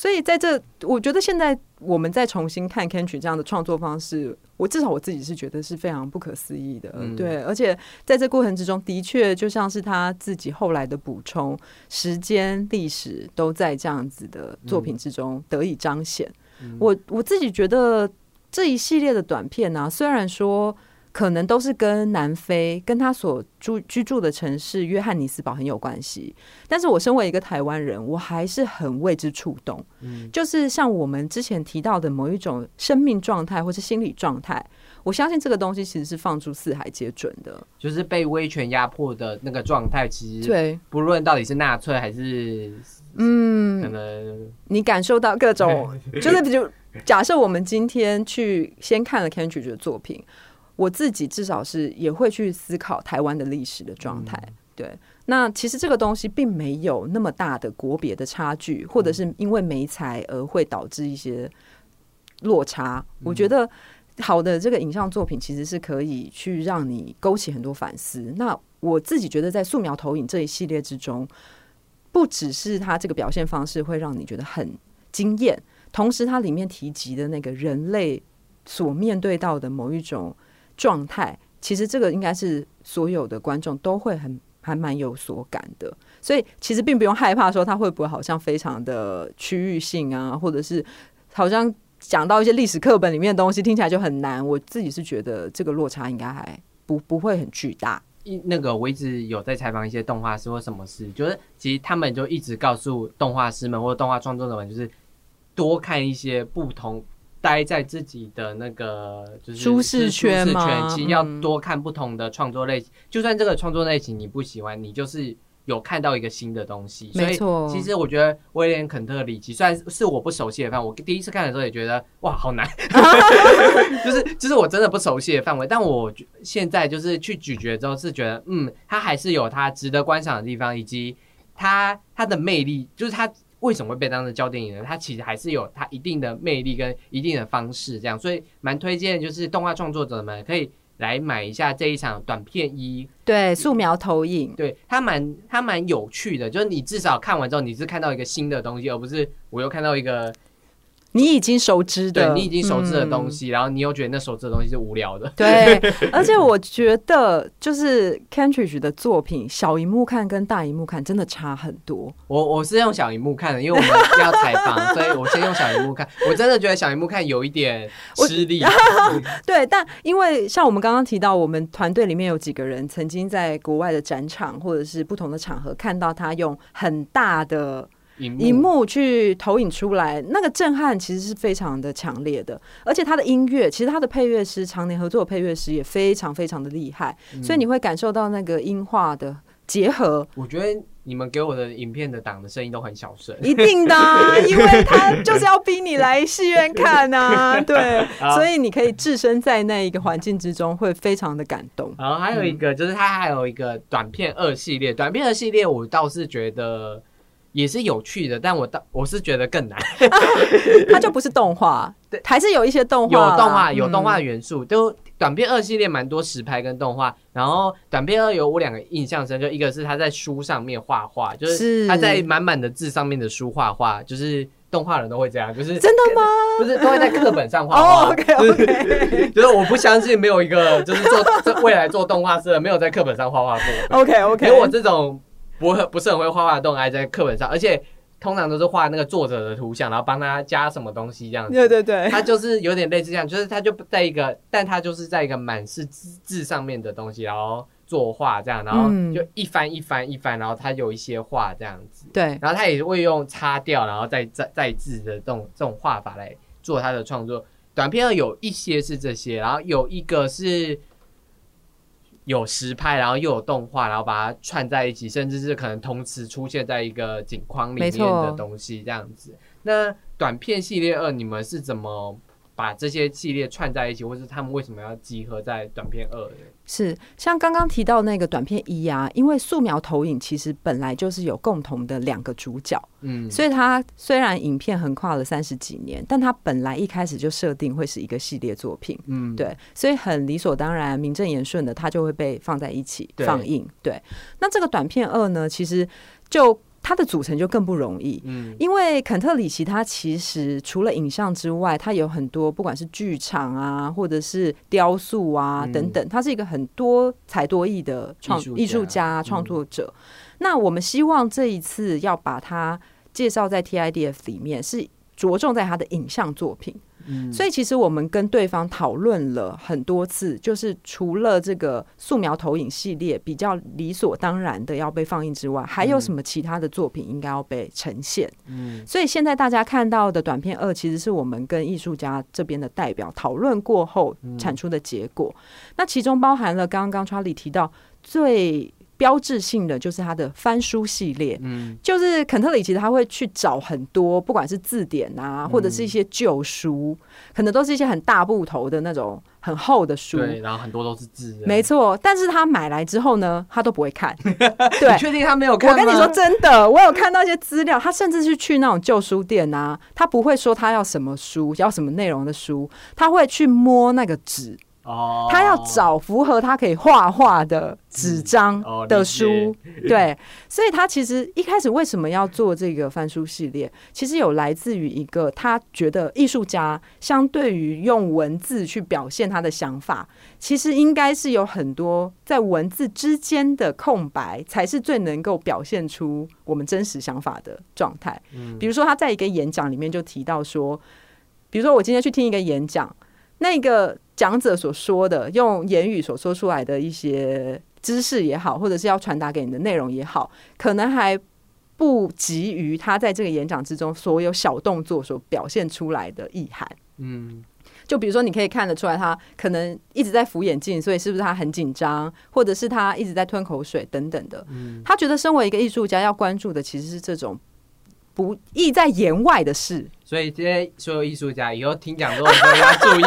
E: 所以在这，我觉得现在我们再重新看 Kentridge 这样的创作方式，我至少我自己是觉得是非常不可思议的。
A: 嗯
E: 对，而且在这过程之中，的确就像是他自己后来的补充，时间、历史都在这样子的作品之中得以彰显。
A: 嗯
E: 我我自己觉得这一系列的短片呢、虽然说可能都是跟南非、跟他所住居住的城市约翰尼斯堡很有关系。但是我身为一个台湾人，我还是很为之触动。
A: 嗯
E: 就是像我们之前提到的某一种生命状态或是心理状态，我相信这个东西其实是放诸四海皆准的。
A: 就是被威权压迫的那个状态，其实
E: 对，
A: 不论到底是纳粹还是嗯可
E: 嗯，
A: 能
E: 你感受到各种，就是比如假设我们今天去先看了 Kendrick 的作品，我自己至少是也会去思考台湾的历史的状态。对，那其实这个东西并没有那么大的国别的差距，或者是因为没才而会导致一些落差。我觉得好的这个影像作品其实是可以去让你勾起很多反思。那我自己觉得在素描投影这一系列之中，不只是它这个表现方式会让你觉得很惊艳，同时它里面提及的那个人类所面对到的某一种状态，其实这个应该是所有的观众都会很还蛮有所感的。所以其实并不用害怕说它会不会好像非常的区域性啊，或者是好像讲到一些历史课本里面的东西听起来就很难。我自己是觉得这个落差应该还不不会很巨大。
A: 一那个我一直有在采访一些动画师或什么师，就是其实他们就一直告诉动画师们或者动画创作者们，就是多看一些不同。待在自己的那个就是
E: 舒适圈
A: 舒适
E: 吗
A: 圈，其实要
E: 嗯
A: 多看不同的创作类型。就算这个创作类型你不喜欢，你就是有看到一个新的东西。
E: 没错
A: 其实我觉得威廉肯特里奇虽然是我不熟悉的范围，我第一次看的时候也觉得哇好难，就是就是我真的不熟悉的范围。但我现在就是去咀嚼之后是觉得，嗯，它还是有它值得观赏的地方，以及它它的魅力，就是它。为什么会被当成焦电影呢？它其实还是有它一定的魅力跟一定的方式，这样，所以蛮推荐，就是动画创作者们可以来买一下这一场短片一，
E: 对，素描投影，
A: 对它蛮它蛮有趣的，就是你至少看完之后，你是看到一个新的东西，而不是我又看到一个
E: 你已经熟知的，
A: 对你已经熟知的东
E: 嗯
A: 西，然后你又觉得那熟知的东西是无聊的。
E: 对，而且我觉得就是 Cantridge 的作品，小荧幕看跟大荧幕看真的差很多。
A: 我我是用小荧幕看的，因为我们要采访，所以我先用小荧幕看。我真的觉得小荧幕看有一点吃力。
E: 对，但因为像我们刚刚提到，我们团队里面有几个人曾经在国外的展场或者是不同的场合看到他用很大的
A: 荧
E: 荧幕去投影出来，那个震撼其实是非常的强烈的。而且他的音乐，其实他的配乐师常年合作的配乐师也非常非常的厉害，所以你会感受到那个音画的结合。
A: 我觉得你们给我的影片的档的声音都很小声。
E: 一定的啊、因为他就是要逼你来戏院看呐、对，所以你可以置身在那一个环境之中，会非常的感动。
A: 然后还有一个就是它还有一个短片二系列，短片二系列我倒是觉得也是有趣的，但我倒我是觉得更难。
E: 它就不是动画，对，还是有一些动画，
A: 有动画，有动画
E: 嗯
A: 元素，就短片二系列蛮多实拍跟动画。然后短片二有我两个印象深，就一个是他在书上面画画，就是
E: 是
A: 他在满满的字上面的书画画，就是动画人都会这样，就是
E: 真的吗？
A: 不是都会在课本上画
E: 哦
A: 画。
E: OK OK
A: 就是我不相信没有一个就是做这未来做动画师的没有在课本上画画过。
E: OK
A: 连
E: OK，有
A: 我这种不很不是很会画画的动还在课本上，而且通常都是画那个作者的图像，然后帮他加什么东西这样子。
E: 对对对，
A: 他就是有点类似这样，就是他就在一个，但他就是在一个满是字字上面的东西，然后作画这样，然后
E: 嗯
A: 就一翻一翻一翻，然后他有一些画这样子，
E: 对
A: 然后他也会用擦掉，然后再再再字的这种这种画法来做他的创作。短片二有一些是这些，然后有一个是有实拍，然后又有动画，然后把它串在一起，甚至是可能同时出现在一个景框里面的东西这样子。那短片系列二，你们是怎么把这些系列串在一起，或是他们为什么要集合在短片二的？
E: 是像刚刚提到那个短片一啊，因为素描投影其实本来就是有共同的两个主角，
A: 嗯，
E: 所以它虽然影片横跨了三十几年，但它本来一开始就设定会是一个系列作品。
A: 嗯，
E: 对，所以很理所当然、名正言顺的，它就会被放在一起放映。对，那这个短片二呢，其实就它的组成就更不容易。
A: 嗯，
E: 因为肯特里奇他其实除了影像之外，他有很多不管是剧场啊，或者是雕塑啊
A: 嗯
E: 等等，他是一个很多才多艺的创
A: 艺术家
E: 创作者。那我们希望这一次要把他介绍在 TIDF 里面，是着重在他的影像作品。
A: 嗯
E: 所以其实我们跟对方讨论了很多次，就是除了这个素描投影系列比较理所当然的要被放映之外，还有什么其他的作品应该要被呈现？
A: 嗯
E: 所以现在大家看到的短片二，其实是我们跟艺术家这边的代表讨论过后产出的结果。那其中包含了刚刚 Charlie 提到最标志性的，就是他的翻书系列。
A: 嗯
E: 就是肯特里其实他会去找很多，不管是字典啊，或者是一些旧书，可能都是一些很大部头的那种很厚的书。
A: 对，然后很多都是字，
E: 没错，但是他买来之后呢，他都不会看。对
A: 你，确定他没有看？
E: 我跟你说真的，我有看到一些资料，他甚至是去那种旧书店啊，他不会说他要什么书，要什么内容的书，他会去摸那个纸，
A: 哦，
E: 他要找符合他可以画画的纸张
A: 哦
E: 的书。对，所以他其实一开始为什么要做这个翻书系列，其实有来自于一个他觉得艺术家相对于用文字去表现他的想法，其实应该是有很多在文字之间的空白，才是最能够表现出我们真实想法的状态。
A: 嗯
E: 比如说他在一个演讲里面就提到说，比如说我今天去听一个演讲，那个讲者所说的用言语所说出来的一些知识也好，或者是要传达给你的内容也好，可能还不及于他在这个演讲之中所有小动作所表现出来的意涵。
A: 嗯
E: 就比如说，你可以看得出来，他可能一直在扶眼镜，所以是不是他很紧张，或者是他一直在吞口水等等的。
A: 嗯
E: 他觉得身为一个艺术家，要关注的其实是这种不意在言外的事。
A: 所以这些所有艺术家以后听讲座的时候要注意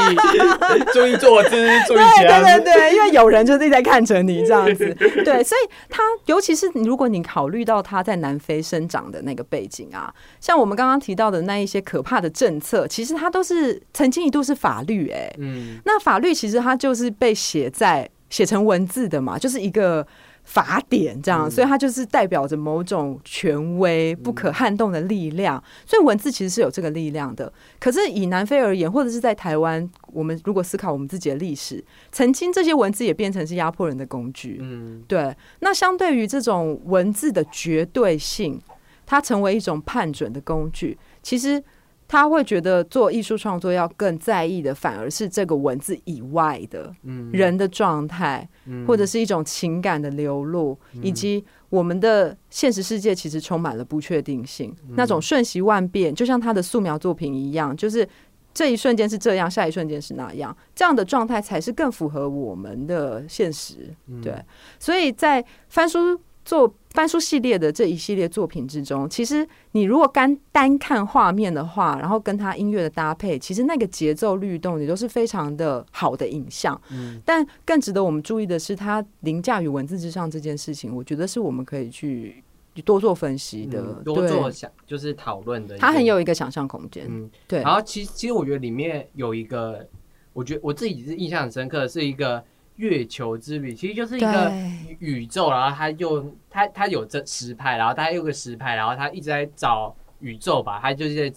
A: 注意坐姿，注意
E: 对对对对，因为有人就是一直在看着你这样子，对，所以他尤其是如果你考虑到他在南非生长的那个背景啊，像我们刚刚提到的那一些可怕的政策，其实它都是曾经一度是法律、哎，
A: 嗯。
E: 那法律其实它就是被写在写成文字的嘛，就是一个法典这样，
A: 嗯
E: 所以它就是代表着某种权威、不可撼动的力量。所以文字其实是有这个力量的。可是以南非而言，或者是在台湾，我们如果思考我们自己的历史，曾经这些文字也变成是压迫人的工具。
A: 嗯
E: 对，那相对于这种文字的绝对性，它成为一种判准的工具，其实他会觉得做艺术创作要更在意的，反而是这个文字以外的
A: 嗯
E: 人的状态，
A: 嗯
E: 或者是一种情感的流露，以及我们的现实世界其实充满了不确定性，
A: 嗯
E: 那种瞬息万变，就像他的素描作品一样，就是。这一瞬间是这样，下一瞬间是那样，这样的状态才是更符合我们的现实。
A: 嗯
E: 对，所以在翻书做翻书系列的这一系列作品之中，其实你如果单单看画面的话，然后跟它音乐的搭配，其实那个节奏律动也都是非常的好的影像。
A: 嗯
E: 但更值得我们注意的是，它凌驾于文字之上这件事情，我觉得是我们可以去多做分析的，
A: 嗯多做，想就是讨论的一个，
E: 它很有一个想象空间。
A: 嗯
E: 对
A: 然后其实其实我觉得里面有一个，我觉得我自己是印象很深刻的，是一个月球之旅，其实就是一个宇宙，然后他用他他有这实拍，然后他有个实拍，然后他一直在找宇宙吧，他就是在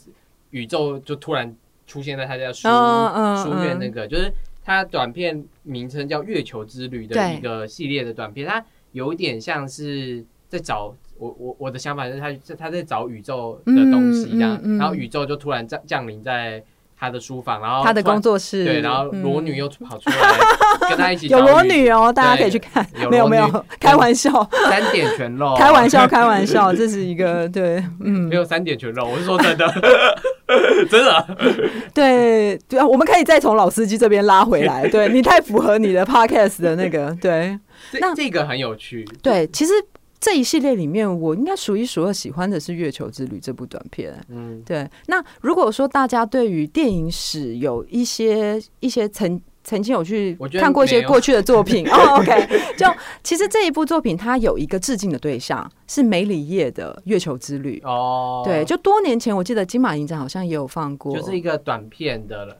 A: 宇宙就突然出现在他家书书院那个，就是他短片名称叫《月球之旅》的一个系列的短片，他有点像是在找。我我我的想法是他他在找宇宙的东西一样，然后宇宙就突然降降临在他的书房，然后
E: 他的工作室，
A: 对，然后
E: 嗯。
A: 裸女又跑出来跟他一起
E: 有裸女哦，大家可以去看。没有没有，开玩笑，
A: 三点全露，
E: 开玩笑，开玩笑，这是一个对，嗯。
A: 没，有三点全露，我是说真的，真的，
E: 对对啊，我们可以再从老司机这边拉回来。对你太符合你的 podcast 的那个，对。那
A: 这这个很有趣，
E: 对，其实这一系列里面，我应该数一数二喜欢的是《月球之旅》这部短片。
A: 嗯。
E: 对，那如果说大家对于电影史有一些一些曾曾经有去看过一些过去的作品。哦，OK，就其实这一部作品它有一个致敬的对象是梅里叶的《月球之旅》。
A: 哦，
E: 对，就多年前我记得金马影展好像也有放过，
A: 就是一个短片的了。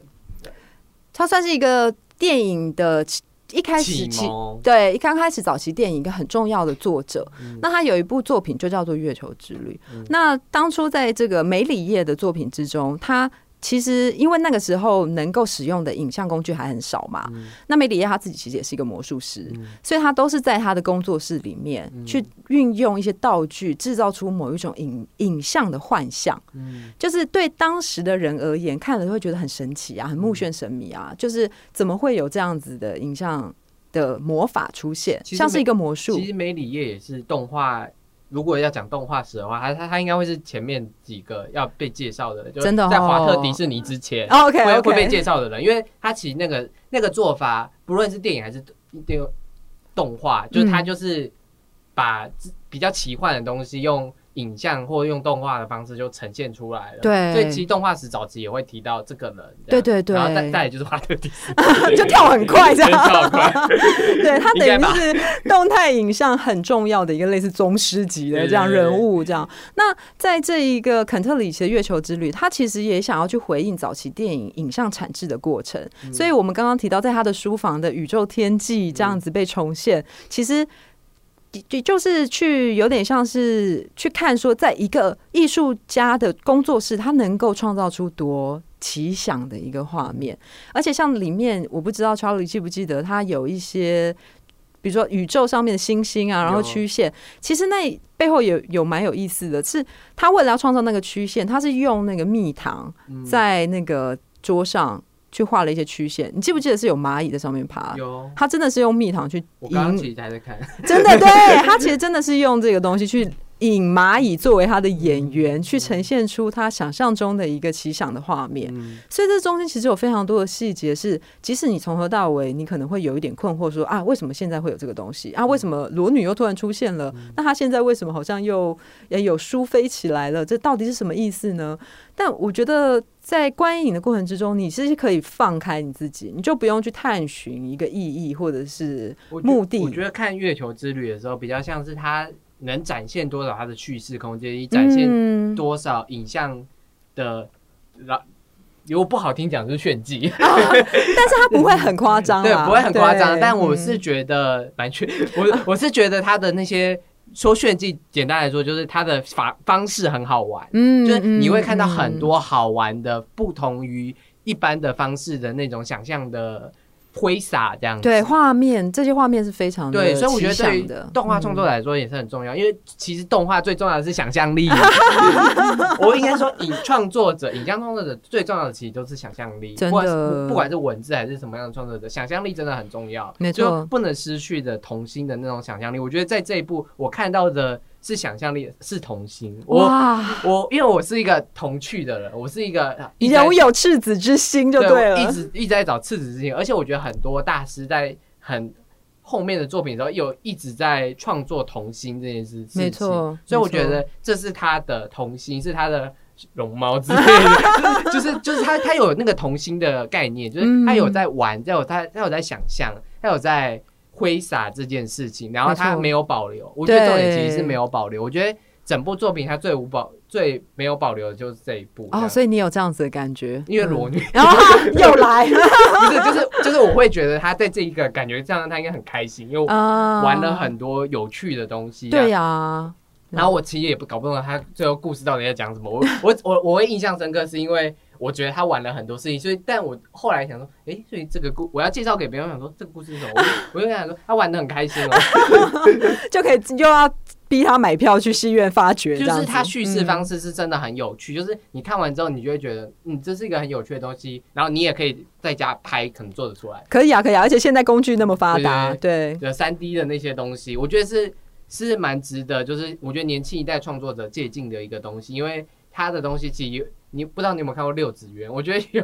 E: 它算是一个电影的一开始
A: 启
E: 起，对，一刚开始早期电影一个很重要的作者，
A: 嗯。
E: 那他有一部作品就叫做《月球之旅》。
A: 嗯。
E: 那当初在这个梅里叶的作品之中，他其实因为那个时候能够使用的影像工具还很少嘛，
A: 嗯
E: 那梅里耶他自己其实也是一个魔术师，
A: 嗯
E: 所以他都是在他的工作室里面
A: 嗯
E: 去运用一些道具，制造出某一种影影像的幻象。
A: 嗯
E: 就是对当时的人而言，看了会觉得很神奇啊，很目眩神迷啊。就是怎么会有这样子的影像的魔法出现，像是一个魔术
A: 其。实梅里叶也是动画。如果要讲动画史的话，他他他应该会是前面几个要被介绍的，就是
E: 真的哦
A: 在华特迪士尼之前、
E: OK
A: 会会被介绍的人，因为他其实那个那个做法，不论是电影还是电动画，就是他
E: 嗯。
A: 就是把比较奇幻的东西用影像或用动画的方式就呈现出来了。
E: 对
A: 所以其实动画史早期也会提到这个人。
E: 对对对
A: 然后再再来就是华特迪士尼，
E: 就跳很快这样
A: 跳很快。
E: 对他 等于是动态影像很重要的一个类似宗师级的这样人物，这样。那在这一个肯特里奇的月球之旅，他其实也想要去回应早期电影影像产制的过程，
A: 嗯
E: 所以我们刚刚提到，在他的书房的宇宙天际这样子被重现，其实。就就是去有点像是去看说，在一个艺术家的工作室，他能够创造出多奇想的一个画面，而且像里面，我不知道 Charlie 记不记得，他有一些，比如说宇宙上面的星星啊，然后曲线，其实那背后有有蛮有意思的，是他为了要创造那个曲线，他是用那个蜜糖
A: 嗯。
E: 在那个桌上去画了一些曲线。你记不记得是有蚂蚁在上面爬？
A: 有，
E: 他真的是用蜜糖去引
A: 我刚刚其实还在看，
E: 真的，对 他其实真的是用这个东西去引蚂蚁作为他的演员，去呈现出他想象中的一个奇想的画面。
A: 嗯，
E: 所以这中间其实有非常多的细节，是即使你从头到尾，你可能会有一点困惑说，啊，为什么现在会有这个东西啊？为什么裸女又突然出现了？那她现在为什么好像又也有书飞起来了？这到底是什么意思呢？但我觉得在观影的过程之中，你是可以放开你自己，你就不用去探寻一个意义或者是
A: 我觉
E: 目的
A: 我觉得看月球之旅的时候，比较像是他能展现多少它的叙事空间，以展现
E: 嗯。
A: 多少影像的，然如果不好听讲就是炫技，
E: 但是它不会很夸张
A: 对，不会很夸张。但我是
E: 嗯。
A: 觉得蛮炫，我我是觉得他的那些说炫技，简单来说就是他的法方式很好玩，
E: 嗯
A: 就是你会看到
E: 嗯。
A: 很多好玩的，不同于一般的方式的那种想象的挥洒这样子。
E: 对画面，这些画面是非常的
A: 对，所以我觉得对于动画创作
E: 嗯
A: 来说也是很重要，因为其实动画最重要的是想象力。我应该说，影创作者、影像创作者最重要的其实都是想象力，
E: 真的
A: 不管是不管是文字还是什么样的创作者，想象力真的很重要，
E: 没错
A: 就不能失去的童心的那种想象力。我觉得在这一部我看到的是想象力，是童心。我
E: 哇，
A: 我因为我是一个童趣的人，我是一个一直在
E: 拥有赤子之心就对了，
A: 我一直一直在找赤子之心，而且我觉得很多大师在很后面的作品的时候，有一直在创作童心这件事事情。
E: 没错
A: 所以我觉得这是他的童心，是他的。龙猫之类的，就是就是就是他他有那个童心的概念，就是他有在玩，他有他他有在想象，他有在挥洒这件事情，然后他
E: 没
A: 有保留。我觉得重点其实是没有保留。我觉得整部作品他最无保最没有保留的就是这一部
E: 哦，所以你有这样子的感觉，
A: 因为裸女，
E: 然后又来
A: 不是，就是就是我会觉得他在这一个感觉这样，他应该很开心，因为
E: 啊。
A: 玩了很多有趣的东西、
E: 对
A: 呀、
E: 呀，
A: 然后我其实也不搞不懂他最后故事到底在讲什么。我 我我我会印象深刻，是因为我觉得他玩了很多事情，所以但我后来想说，诶，所以这个故我要介绍给别人，想说这个故事是什么？我就 我就跟他说，他玩的很开心哦，
E: 就可以就要逼他买票去戏院发掘，
A: 就是他叙事方
E: 式，
A: 是真的很有趣，就是你看完之后，你就会觉得，嗯，这是一个很有趣的东西，然后你也可以在家拍，可能做得出来。
E: 可以啊，可以啊，而且现在工具那么发达，对，
A: 有三 D 的那些东西，我觉得是是蛮值得，就是我觉得年轻一代创作者借鉴的一个东西，因为他的东西其实有你不知道你有没有看过六子园，我觉得有，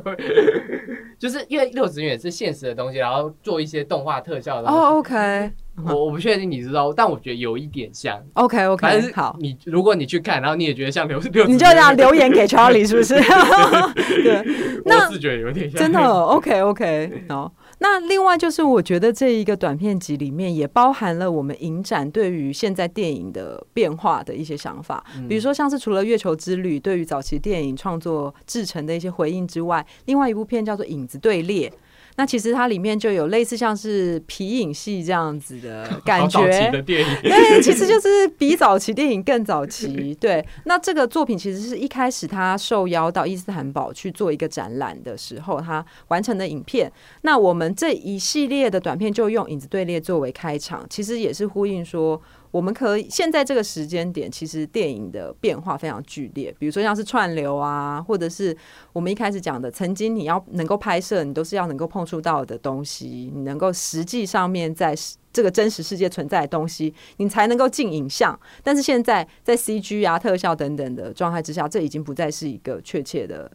A: 就是因为六子园也是现实的东西，然后做一些动画特效的。
E: 哦，OK
A: 我我不确定你知道，但我觉得有一点像。
E: OK
A: 反正
E: OK，
A: 是
E: 好。
A: 你如果你去看，然后你也觉得像六六
E: 你就这样留言给 Charlie 是不是？对，那
A: 我是觉得有点像，
E: 真的 OK OK 好。那另外就是，我觉得这一个短片集里面也包含了我们影展对于现在电影的变化的一些想法，
A: 嗯
E: 比如说像是除了《月球之旅》对于早期电影创作制成的一些回应之外，另外一部片叫做《影子队列》。那其实它里面就有类似像是皮影戏这样子的 感觉，
A: 的电影，
E: 对，其实就是比早期电影更早期。对，那这个作品其实是一开始他受邀到伊斯坦堡去做一个展览的时候，他完成的影片。那我们这一系列的短片就用影子队列作为开场，其实也是呼应说。我们可以现在这个时间点，其实电影的变化非常剧烈，比如说像是串流啊，或者是我们一开始讲的，曾经你要能够拍摄，你都是要能够碰触到的东西，你能够实际上面在这个真实世界存在的东西，你才能够进影像。但是现在在 CG 啊、特效等等的状态之下，这已经不再是一个确切的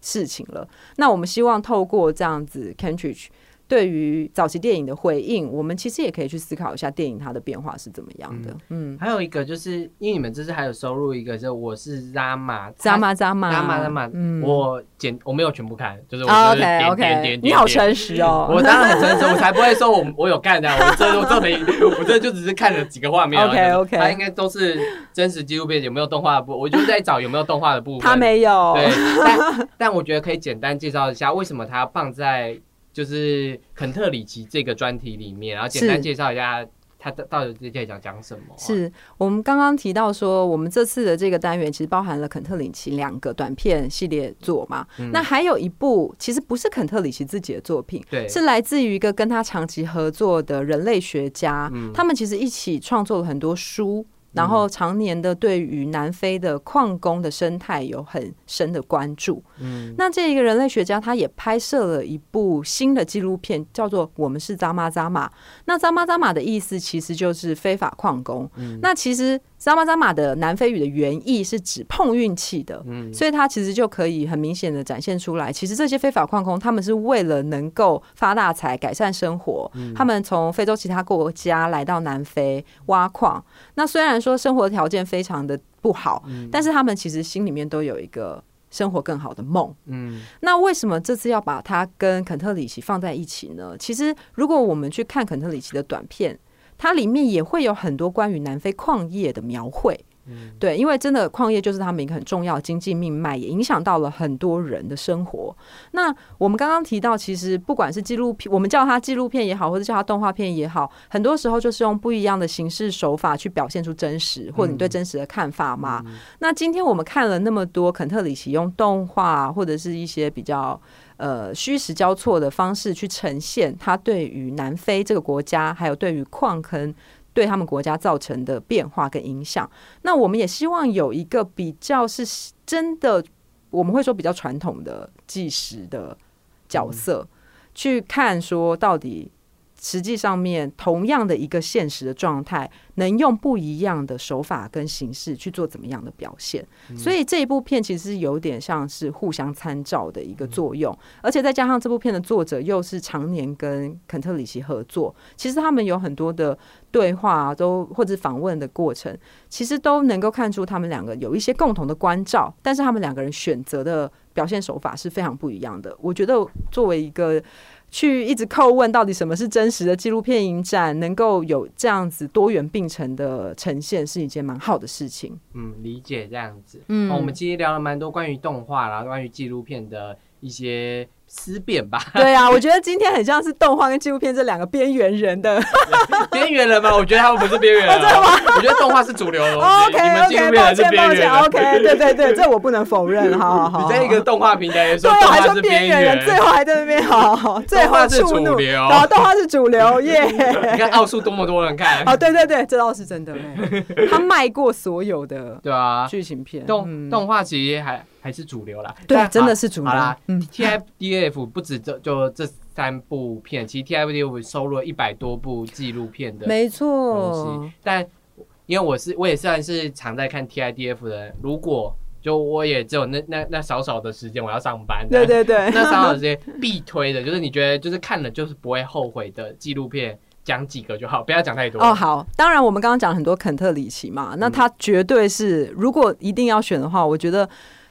E: 事情了。那我们希望透过这样子 Cantridge。对于早期电影的回应，我们其实也可以去思考一下电影它的变化是怎么样的。嗯，
A: 还有一个就是因为你们这次还有收录一个，就我是 Zama
E: Zama Zama 嗯。
A: 我剪我没有全部看，就是我
E: 啊
A: 就是点
E: OK
A: 点
E: OK，
A: 点点。
E: 你好
A: 点
E: 诚实哦。
A: 我当然很诚实，我才不会说我我有看的，我这我这没，我这就只是看了几个画面。
E: OK，OK。
A: 它应该都是真实纪录片，有没有动画的部，我就在找有没有动画的部分。
E: 他没有，
A: 对，但 但我觉得可以简单介绍一下为什么它要放在就是肯特里奇这个专题里面，然后简单介绍一下他到到底在讲讲什么。
E: 是我们刚刚提到说，我们这次的这个单元其实包含了肯特里奇两个短片系列作嘛。
A: 嗯
E: 那还有一部其实不是肯特里奇自己的作品，
A: 对
E: 是来自于一个跟他长期合作的人类学家，
A: 嗯
E: 他们其实一起创作了很多书。然后常年的对于南非的矿工的生态有很深的关注。
A: 嗯
E: 那这一个人类学家他也拍摄了一部新的纪录片，叫做《我们是扎马扎马》。那扎马扎马的意思其实就是非法矿工。
A: 嗯
E: 那其实扎马扎马的南非语的原意是指碰运气的。
A: 嗯
E: 所以它其实就可以很明显的展现出来，其实这些非法矿工他们是为了能够发大财、改善生活，他们从非洲其他国家来到南非挖矿。那虽然说生活条件非常的不好，但是他们其实心里面都有一个生活更好的梦。
A: 嗯
E: 那为什么这次要把它跟肯特里奇放在一起呢？其实，如果我们去看肯特里奇的短片，它里面也会有很多关于南非矿业的描绘。对，因为真的矿业就是他们一个很重要的经济命脉，也影响到了很多人的生活。那我们刚刚提到，其实不管是纪录片，我们叫它纪录片也好，或者叫它动画片也好，很多时候就是用不一样的形式手法去表现出真实，或者你对真实的看法嘛。那今天我们看了那么多肯特里奇用动画或者是一些比较呃虚实交错的方式去呈现它对于南非这个国家，还有对于矿坑。对他们国家造成的变化跟影响，那我们也希望有一个比较是真的，我们会说比较传统的纪实的角色，去看说到底实际上面同样的一个现实的状态，能用不一样的手法跟形式去做怎么样的表现。所以这一部片其实有点像是互相参照的一个作用，而且再加上这部片的作者又是常年跟肯特里奇合作，其实他们有很多的对话、啊、都或者访问的过程，其实都能够看出他们两个有一些共同的关照，但是他们两个人选择的表现手法是非常不一样的。我觉得作为一个去一直叩问到底什么是真实的纪录片影展，能够有这样子多元并存的呈现，是一件蛮好的事情。
A: 嗯，理解这样子。
E: 嗯
A: 哦，我们今天聊了蛮多关于动画啦，关于纪录片的一些思辨吧。
E: 对啊，我觉得今天很像是动画跟纪录片这两个边缘人的。
A: 边缘人吗？我觉得他们不是边缘人、啊，真的吗？我觉得动画是主流的
E: OK
A: 你们纪录
E: OK，
A: 片还是
E: 抱歉抱歉
A: 边缘。
E: OK，对对对，这我不能否认。好好好，
A: 你在一个动画平台也说动画是
E: 说边缘人，最后还在那边好好，最后
A: 动画是主流
E: 然后动画是主流耶。
A: 你看奥数多么多人看，
E: 哦，对对对，这倒是真的哎，他卖过所有的
A: 对啊，
E: 剧情片，
A: 动
E: 嗯
A: 动画其实还还是主流啦。
E: 对
A: 但
E: 真的是主流。
A: 好啦
E: 嗯
A: ，TFDF 不止这就这三部片，其实 TFDF 收录了一百多部纪录片的
E: 没错，，
A: 但因为我是我也算是常在看 TIDF 的人，如果就我也只有那那那少少的时间我要上班，
E: 对对 对，
A: 那少少时间必推的，就是你觉得就是看了就是不会后悔的纪录片，讲几个就好，不要讲太多。
E: 哦，好，当然我们刚刚讲很多肯特里奇嘛，那他绝对是，如果一定要选的话，我觉得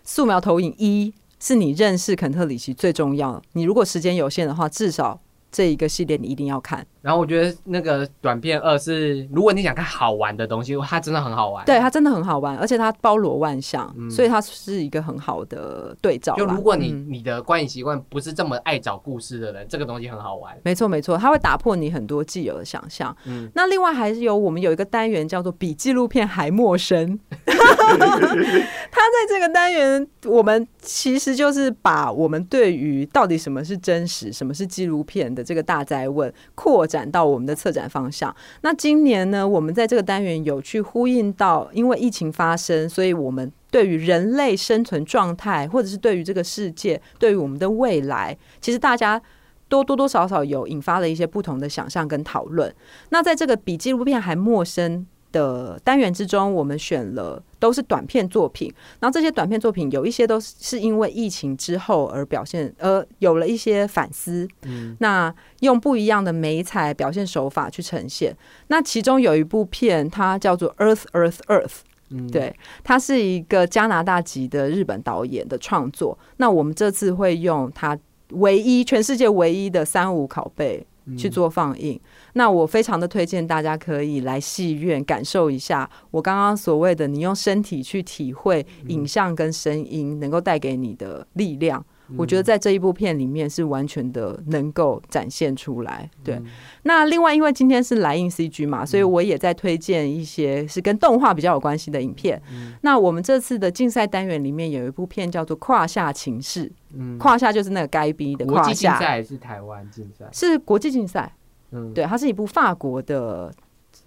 E: 素描投影一是你认识肯特里奇最重要。你如果时间有限的话，至少这一个系列你一定要看。
A: 然后我觉得那个短片二是，如果你想看好玩的东西，它真的很好玩。
E: 对，它真的很好玩，而且它包罗万象，
A: 嗯
E: 所以它是一个很好的对照。
A: 就如果你、
E: 嗯
A: 你的观影习惯不是这么爱找故事的人，这个东西很好玩。
E: 没错没错，它会打破你很多既有的想象。
A: 嗯
E: 那另外还是有我们有一个单元叫做比纪录片还陌生，它在这个单元，我们其实就是把我们对于到底什么是真实、什么是纪录片的这个大灾问扩展到我们的策展方向。那今年呢，我们在这个单元有去呼应到，因为疫情发生，所以我们对于人类生存状态，或者是对于这个世界、对于我们的未来，其实大家。多多多少少有引发了一些不同的想象跟讨论。那在这个比纪录片还陌生的单元之中，我们选了都是短片作品。然后这些短片作品有一些都是因为疫情之后而表现，呃，有了一些反思。
A: 嗯，
E: 那用不一样的美彩表现手法去呈现。那其中有一部片，它叫做《Earth Earth Earth》。
A: 嗯，
E: 对，他是一个加拿大籍的日本导演的创作。那我们这次会用他唯一全世界唯一的三五拷贝
A: 嗯
E: 去做放映。那我非常的推荐大家可以来戏院感受一下我刚刚所谓的你用身体去体会影像跟声音能够带给你的力量。我觉得在这一部片里面是完全的能够展现出来。对，那另外因为今天是来印 CG 嘛，所以我也在推荐一些是跟动画比较有关系的影片。那我们这次的竞赛单元里面有一部片叫做《胯下情事》，
A: 嗯，
E: 胯下就是那个该逼的胯
A: 国际竞赛
E: 下，
A: 还是台湾竞赛？
E: 是国际竞赛。
A: 嗯，
E: 对，它是一部法国的。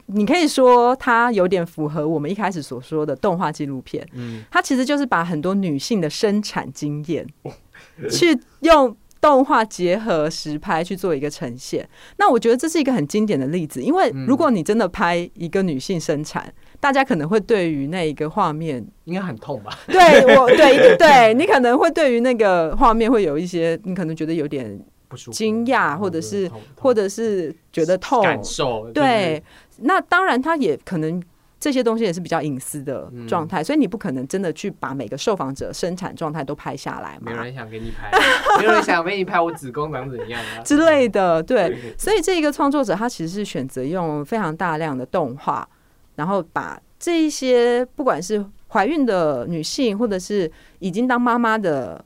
E: 你可以说它有点符合我们一开始所说的动画纪录片，
A: 嗯，
E: 它其实就是把很多女性的生产经验，去用动画结合实拍去做一个呈现。那我觉得这是一个很经典的例子，因为
A: 嗯
E: 如果你真的拍一个女性生产，大家可能会对于那一个画面，
A: 应该很痛吧？
E: 对我 对对你可能会对于那个画面会有一些，你可能觉得有点
A: 不，
E: 惊讶，或者是或者是觉得痛，
A: 感受，
E: 对，那当然，他也可能这些东西也是比较隐私的
A: 嗯
E: 状态，所以你不可能真的去把每个受访者生产状态都拍下来嘛
A: 没有人想给你拍，没有人想给你拍我子宫长怎样啊
E: 之类的。对，所以这一个创作者他其实是选择用非常大量的动画，然后把这一些不管是怀孕的女性，或者是已经当妈妈的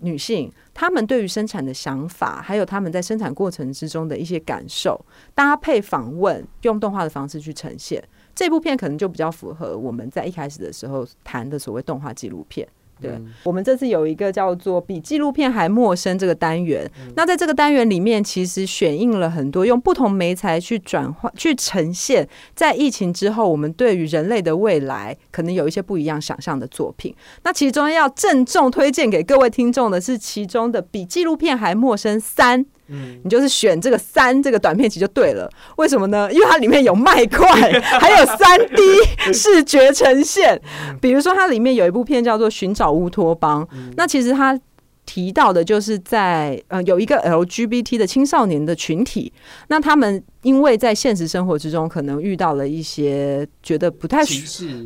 E: 女性，她们对于生产的想法，还有她们在生产过程之中的一些感受，搭配访问，用动画的方式去呈现。这部片可能就比较符合我们在一开始的时候谈的所谓动画纪录片。对、
A: 嗯
E: 我们这次有一个叫做“比纪录片还陌生”这个单元，那在这个单元里面，其实选映了很多用不同媒材去转换、去呈现，在疫情之后，我们对于人类的未来可能有一些不一样想象的作品。那其中要郑重推荐给各位听众的是其中的《比纪录片还陌生三》。
A: 嗯，
E: 你就是选这个三这个短片集就对了。为什么呢？因为它里面有麦块，还有三 D 视觉呈现。比如说，它里面有一部片叫做《寻找乌托邦》，那其实它。提到的就是在呃有一个 LGBT 的青少年的群体，那他们因为在现实生活之中可能遇到了一些觉得不太，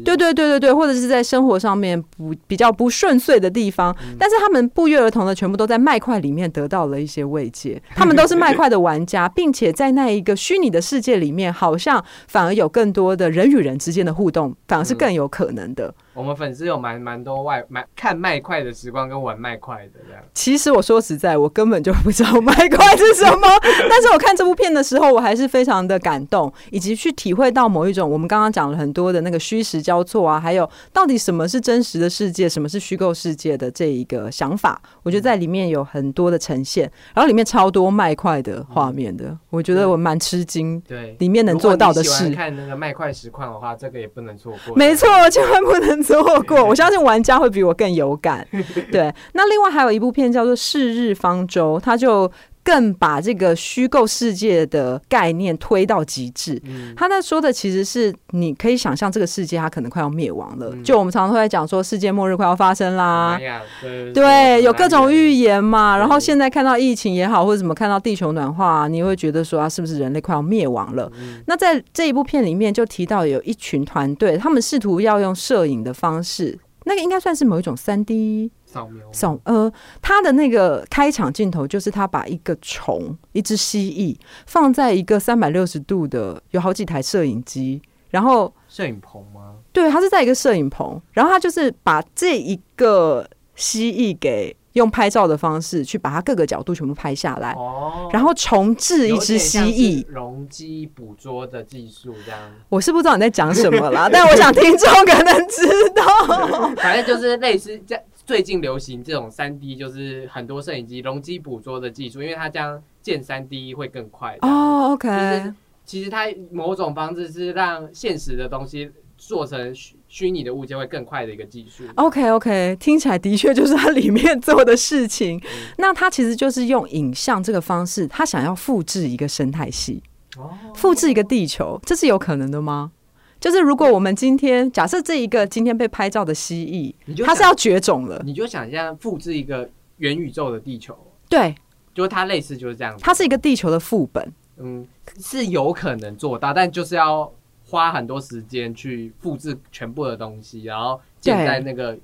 E: 对对对对对，或者是在生活上面不比较不顺遂的地方，但是他们不约而同的全部都在麦块里面得到了一些慰藉。他们都是麦块的玩家，并且在那一个虚拟的世界里面，好像反而有更多的人与人之间的互动，反而是更有可能的。
A: 我们粉丝有蛮蛮多外买看麦块的时光跟玩麦块的这样。
E: 其实我说实在，我根本就不知道麦块是什么，但是我看这部片的时候，我还是非常的感动，以及去体会到某一种我们刚刚讲了很多的那个虚实交错啊，还有到底什么是真实的世界，什么是虚构世界的这一个想法，我觉得在里面有很多的呈现，然后里面超多麦块的画面的，我觉得我蛮吃惊，
A: 对，
E: 里面能做到的
A: 如果你喜欢
E: 事。
A: 看那个麦块实况的话，这个也不能错过。
E: 没错，千万不能错过。我相信玩家会比我更有感。对，那另外还有一部片叫做《是日方舟》，它就更把这个虚构世界的概念推到极致。
A: 嗯，
E: 他那说的其实是你可以想象这个世界它可能快要灭亡了。
A: 嗯
E: 就我们常常会在讲说世界末日快要发生啦
A: 对
E: 对，有各种预
A: 言。
E: 嘛，然后现在看到疫情也好，或者怎么看到地球暖化、你会觉得说啊，是不是人类快要灭亡了？
A: 嗯
E: 那在这一部片里面就提到有一群团队，他们试图要用摄影的方式，那个应该算是某一种三 D
A: 扫描
E: 扫呃，他的那个开场镜头就是他把一个虫，一只蜥蜴放在一个三百六十度的，有好几台摄影机，然后
A: 摄影棚吗？
E: 对他是在一个摄影棚，然后他就是把这一个蜥蜴给用拍照的方式去把它各个角度全部拍下来，
A: 哦
E: 然后重置一只蜥蜴。
A: 容积捕捉的技术这样，
E: 我是不知道你在讲什么啦，但我想听众可能知道。
A: 反正就是类似这最近流行这种三 D，就是很多摄影机容积捕捉的技术，因为它这样建三 D 会更快。哦
E: ，，OK，
A: 是其实它某种方式是让现实的东西做成虚虚拟的物件会更快的一个技术。
E: OK OK，听起来的确就是它里面做的事情。那它其实就是用影像这个方式，它想要复制一个生态系，
A: 哦，
E: 复制一个地球，这是有可能的吗？就是如果我们今天假设这一个今天被拍照的蜥蜴，它是要绝种了，
A: 你就想象复制一个元宇宙的地球，
E: 对，
A: 就是它类似就是这样子。
E: 它是一个地球的副本。
A: 嗯，是有可能做到，但就是要花很多时间去复制全部的东西，然后建在那个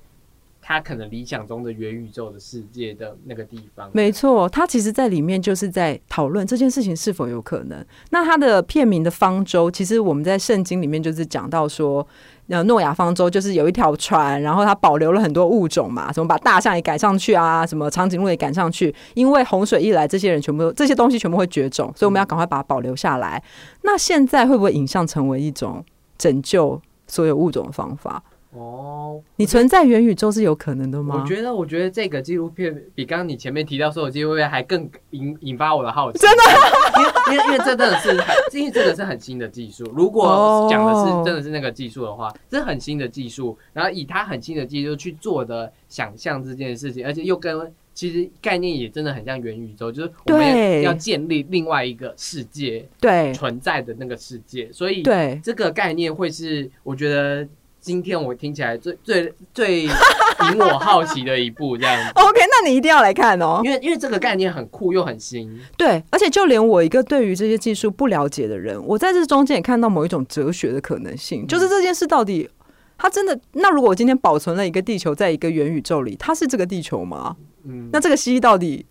A: 他可能理想中的元宇宙的世界的那个地方。
E: 没错，他其实在里面就是在讨论这件事情是否有可能。那他的片名的方舟，其实我们在圣经里面就是讲到说，呃，诺亚方舟就是有一条船，然后它保留了很多物种嘛，什么把大象也赶上去啊，什么长颈鹿也赶上去，因为洪水一来，这些人全部这些东西全部会绝种，所以我们要赶快把它保留下来。那现在会不会影像成为一种拯救所有物种的方法？
A: 哦，
E: 你存在元宇宙是有可能的吗？
A: 我觉得，我觉得这个纪录片比刚刚你前面提到所有纪录片还更引引发我的好奇。真的，因为因为因为这真的是很，因为这个是很新的技术。如果讲的
E: 哦
A: 是真的是那个技术的话，这是很新的技术，然后以它很新的技术去做的想象这件事情，而且又跟其实概念也真的很像元宇宙，就是我们要建立另外一个世界
E: 对
A: 存在的那个世界，所以
E: 对，
A: 这个概念会是我觉得今天我听起来最最最引我好奇的一步，这样子。
E: OK，那你一定要来看哦。
A: 因为因为这个概念很酷又很新，
E: 对，而且就连我一个对于这些技术不了解的人，我在这中间也看到某一种哲学的可能性，就是这件事到底它真的……那如果我今天保存了一个地球在一个元宇宙里，它是这个地球吗？
A: 嗯，
E: 那这个蜥蜴到底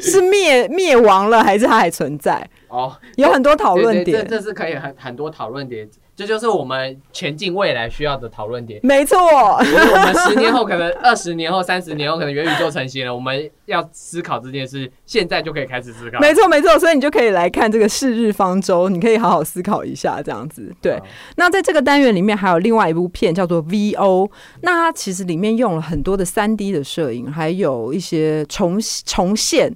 E: 是灭 灭亡了，还是它还存在？
A: 哦，
E: 有很多讨论点。
A: 这这是可以很很多讨论点，这就是我们前进未来需要的讨论点。
E: 没错，
A: 我们十年后可能二十年后、三十年后可能元宇宙成型了，我们要思考这件事，现在就可以开始思考。
E: 没错，没错。所以你就可以来看这个是日方舟，你可以好好思考一下，这样子。对，那在这个单元里面还有另外一部片叫做 VO，那它其实里面用了很多的三 D 的摄影，还有一些重重现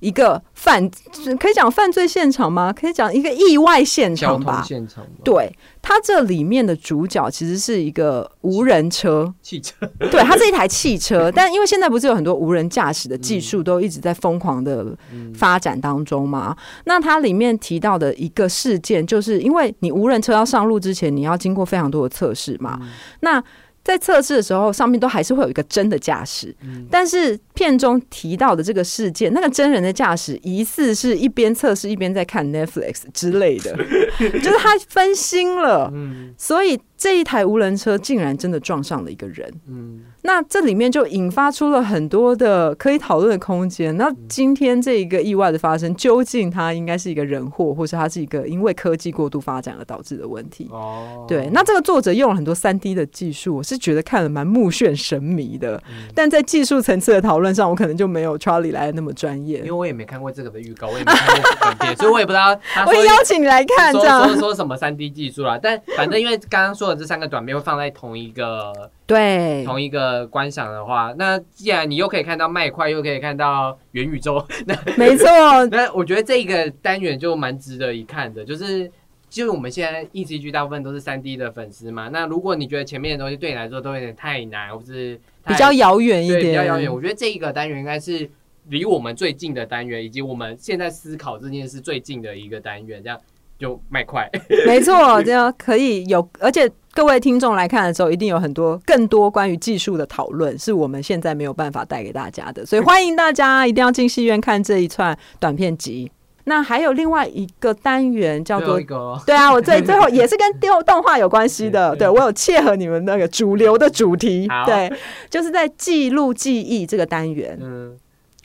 E: 一个犯，可以讲犯罪现场吗？可以讲一个意外现场吧。
A: 现场，
E: 对，它这里面的主角其实是一个无人车，
A: 汽车，
E: 对，它是一台汽车，但因为现在不是有很多无人驾驶的技术都一直在疯狂的
A: 嗯
E: 发展当中嘛？那它里面提到的一个事件，就是因为你无人车要上路之前，你要经过非常多的测试嘛。那在测试的时候，上面都还是会有一个真的驾驶，但是片中提到的这个事件，那个真人的驾驶疑似是一边测试一边在看 Netflix 之类的，就是他分心了，
A: 嗯。
E: 所以这一台无人车竟然真的撞上了一个人。
A: 嗯，
E: 那这里面就引发出了很多的可以讨论的空间。那今天这一个意外的发生，究竟它应该是一个人祸，或是它是一个因为科技过度发展而导致的问题？
A: 哦，
E: 对，那这个作者用了很多三 D 的技术，我是觉得看了蛮目眩神迷的。
A: 嗯
E: 但在技术层次的讨论上，我可能就没有 Charlie 来的那么专业
A: 因为。我也没看过这个的预告，我也没看过本片，所以我也不知道
E: 我也邀请你来看，
A: 说
E: 这样
A: 说说什么三 D 技术啦，但反正因为刚刚说的这三个短片会放在同一个
E: 对
A: 同一个观赏的话，那既然你又可以看到麦块，又可以看到元宇宙，那
E: 没错，
A: 那我觉得这个单元就蛮值得一看的，就是。就是我们现在 ECG 大部分都是三 D 的粉丝嘛，那如果你觉得前面的东西对你来说都有点太难，或是
E: 比较遥远一
A: 对
E: 点，
A: 比较遥远，我觉得这一个单元应该是离我们最近的单元，以及我们现在思考这件事最近的一个单元，这样就卖快。
E: 没错，这样可以有，而且各位听众来看的时候，一定有很多更多关于技术的讨论，是我们现在没有办法带给大家的，所以欢迎大家一定要进戏院看这一串短片集。那还有另外一个单元叫做对啊，我最最后也是跟动动画有关系的，
A: 对
E: 对我有切合你们那个主流的主题，对，就是在记录记忆这个单元，
A: 嗯，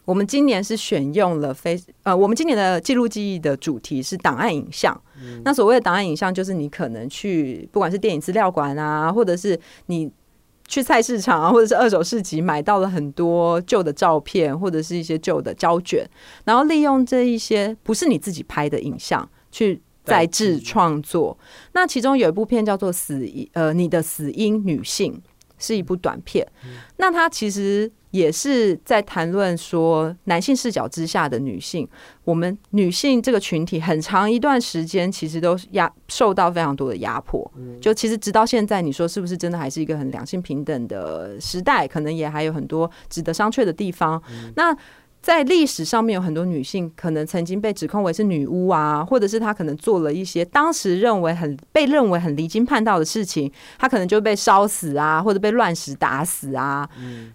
E: 我们今年是选用了非呃，我们今年的记录记忆的主题是档案影像。
A: 嗯
E: 那所谓的档案影像，就是你可能去不管是电影资料馆啊，或者是你去菜市场啊，或者是二手市集买到了很多旧的照片，或者是一些旧的胶卷，然后利用这一些不是你自己拍的影像去再制创作。那其中有一部片叫做《死因》，呃，你的死因女性是一部短片。那它其实也是在谈论说男性视角之下的女性，我们女性这个群体很长一段时间其实都压受到非常多的压迫。就其实直到现在，你说是不是真的还是一个很两性平等的时代？可能也还有很多值得商榷的地方。那在历史上面有很多女性可能曾经被指控为是女巫啊，或者是她可能做了一些当时认为很被认为很离经叛道的事情，她可能就被烧死啊，或者被乱石打死啊。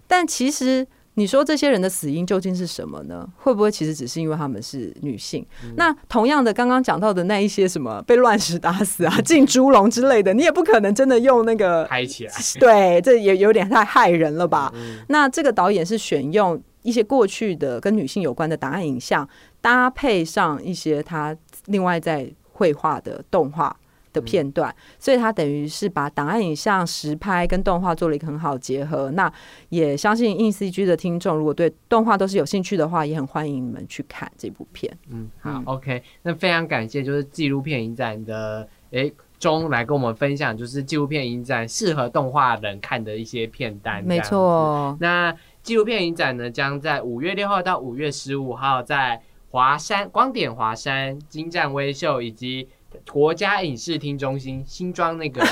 E: 但其实你说这些人的死因究竟是什么呢？会不会其实只是因为他们是女性？那同样的，刚刚讲到的那一些什么被乱石打死啊、进猪笼之类的，你也不可能真的用那个
A: 拍起来，
E: 对，这也有点太害人了吧？
A: 嗯
E: 那这个导演是选用一些过去的跟女性有关的档案影像，搭配上一些他另外在绘画的动画的片段，所以他等于是把档案影像实拍跟动画做了一个很好的结合。那也相信硬 CG 的听众，如果对动画都是有兴趣的话，也很欢迎你们去看这部片。
A: 嗯，好
E: 嗯
A: ，OK，那非常感谢，就是纪录片影展的诶中来跟我们分享，就是纪录片影展适合动画人看的一些片单。
E: 没。错，
A: 那纪录片影展呢，将在五月六号到五月十五号在华山光点华山金站微秀以及国家影视厅中心新庄那个。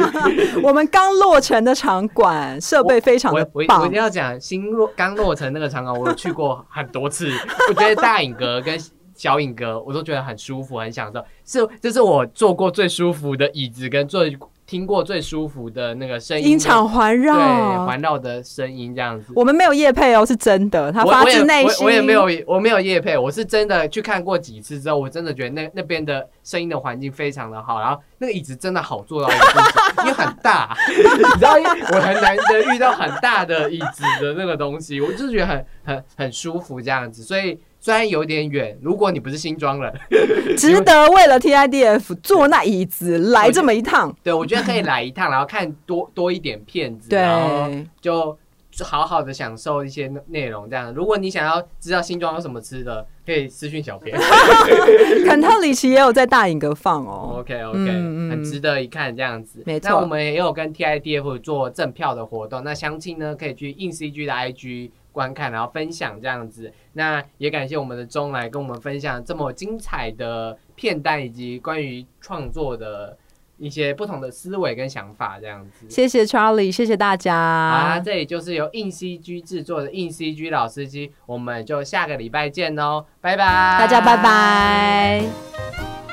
E: 我们刚落成的场馆设备非常的
A: 我我我一定，要讲新落刚落成那个场馆，我有去过很多次，我觉得大影阁跟小影阁我都觉得很舒服，很享受，是这是我坐过最舒服的椅子，跟最听过最舒服的那个声音，
E: 音场环
A: 对
E: 绕。
A: 环绕的声音这样子。
E: 我们没有夜配哦，是真的，他发自内心。
A: 我我也没有我没有夜配，我是真的去看过几次之后，我真的觉得那那边的声音的环境非常的好，然后那个椅子真的好坐到一个地步，因为很大，你知道，因为我很难得遇到很大的椅子的那个东西，我就觉得很很很舒服这样子，所以虽然有点远，如果你不是新庄人，
E: 值得为了 TIDF 坐那椅子来这么一趟。
A: 对我觉得可以来一趟，然后看多多一点片子，然后，就好好的享受一些内容这样。如果你想要知道新庄有什么吃的，可以私讯小编。
E: 肯特里奇也有在大影阁放哦。
A: OK OK，、
E: 嗯嗯
A: 很值得一看这样子。
E: 没错
A: 那我们也有跟 TIDF 做赠票的活动，那详情呢可以去硬 CG 的 IG 观看，然后分享这样子。那也感谢我们的钟来跟我们分享这么精彩的片段，以及关于创作的一些不同的思维跟想法这样子。
E: 谢谢 Charlie，谢谢大家。
A: 这里就是由硬 CG 制作的硬 CG 老司机，我们就下个礼拜见哦，拜拜，
E: 大家拜拜。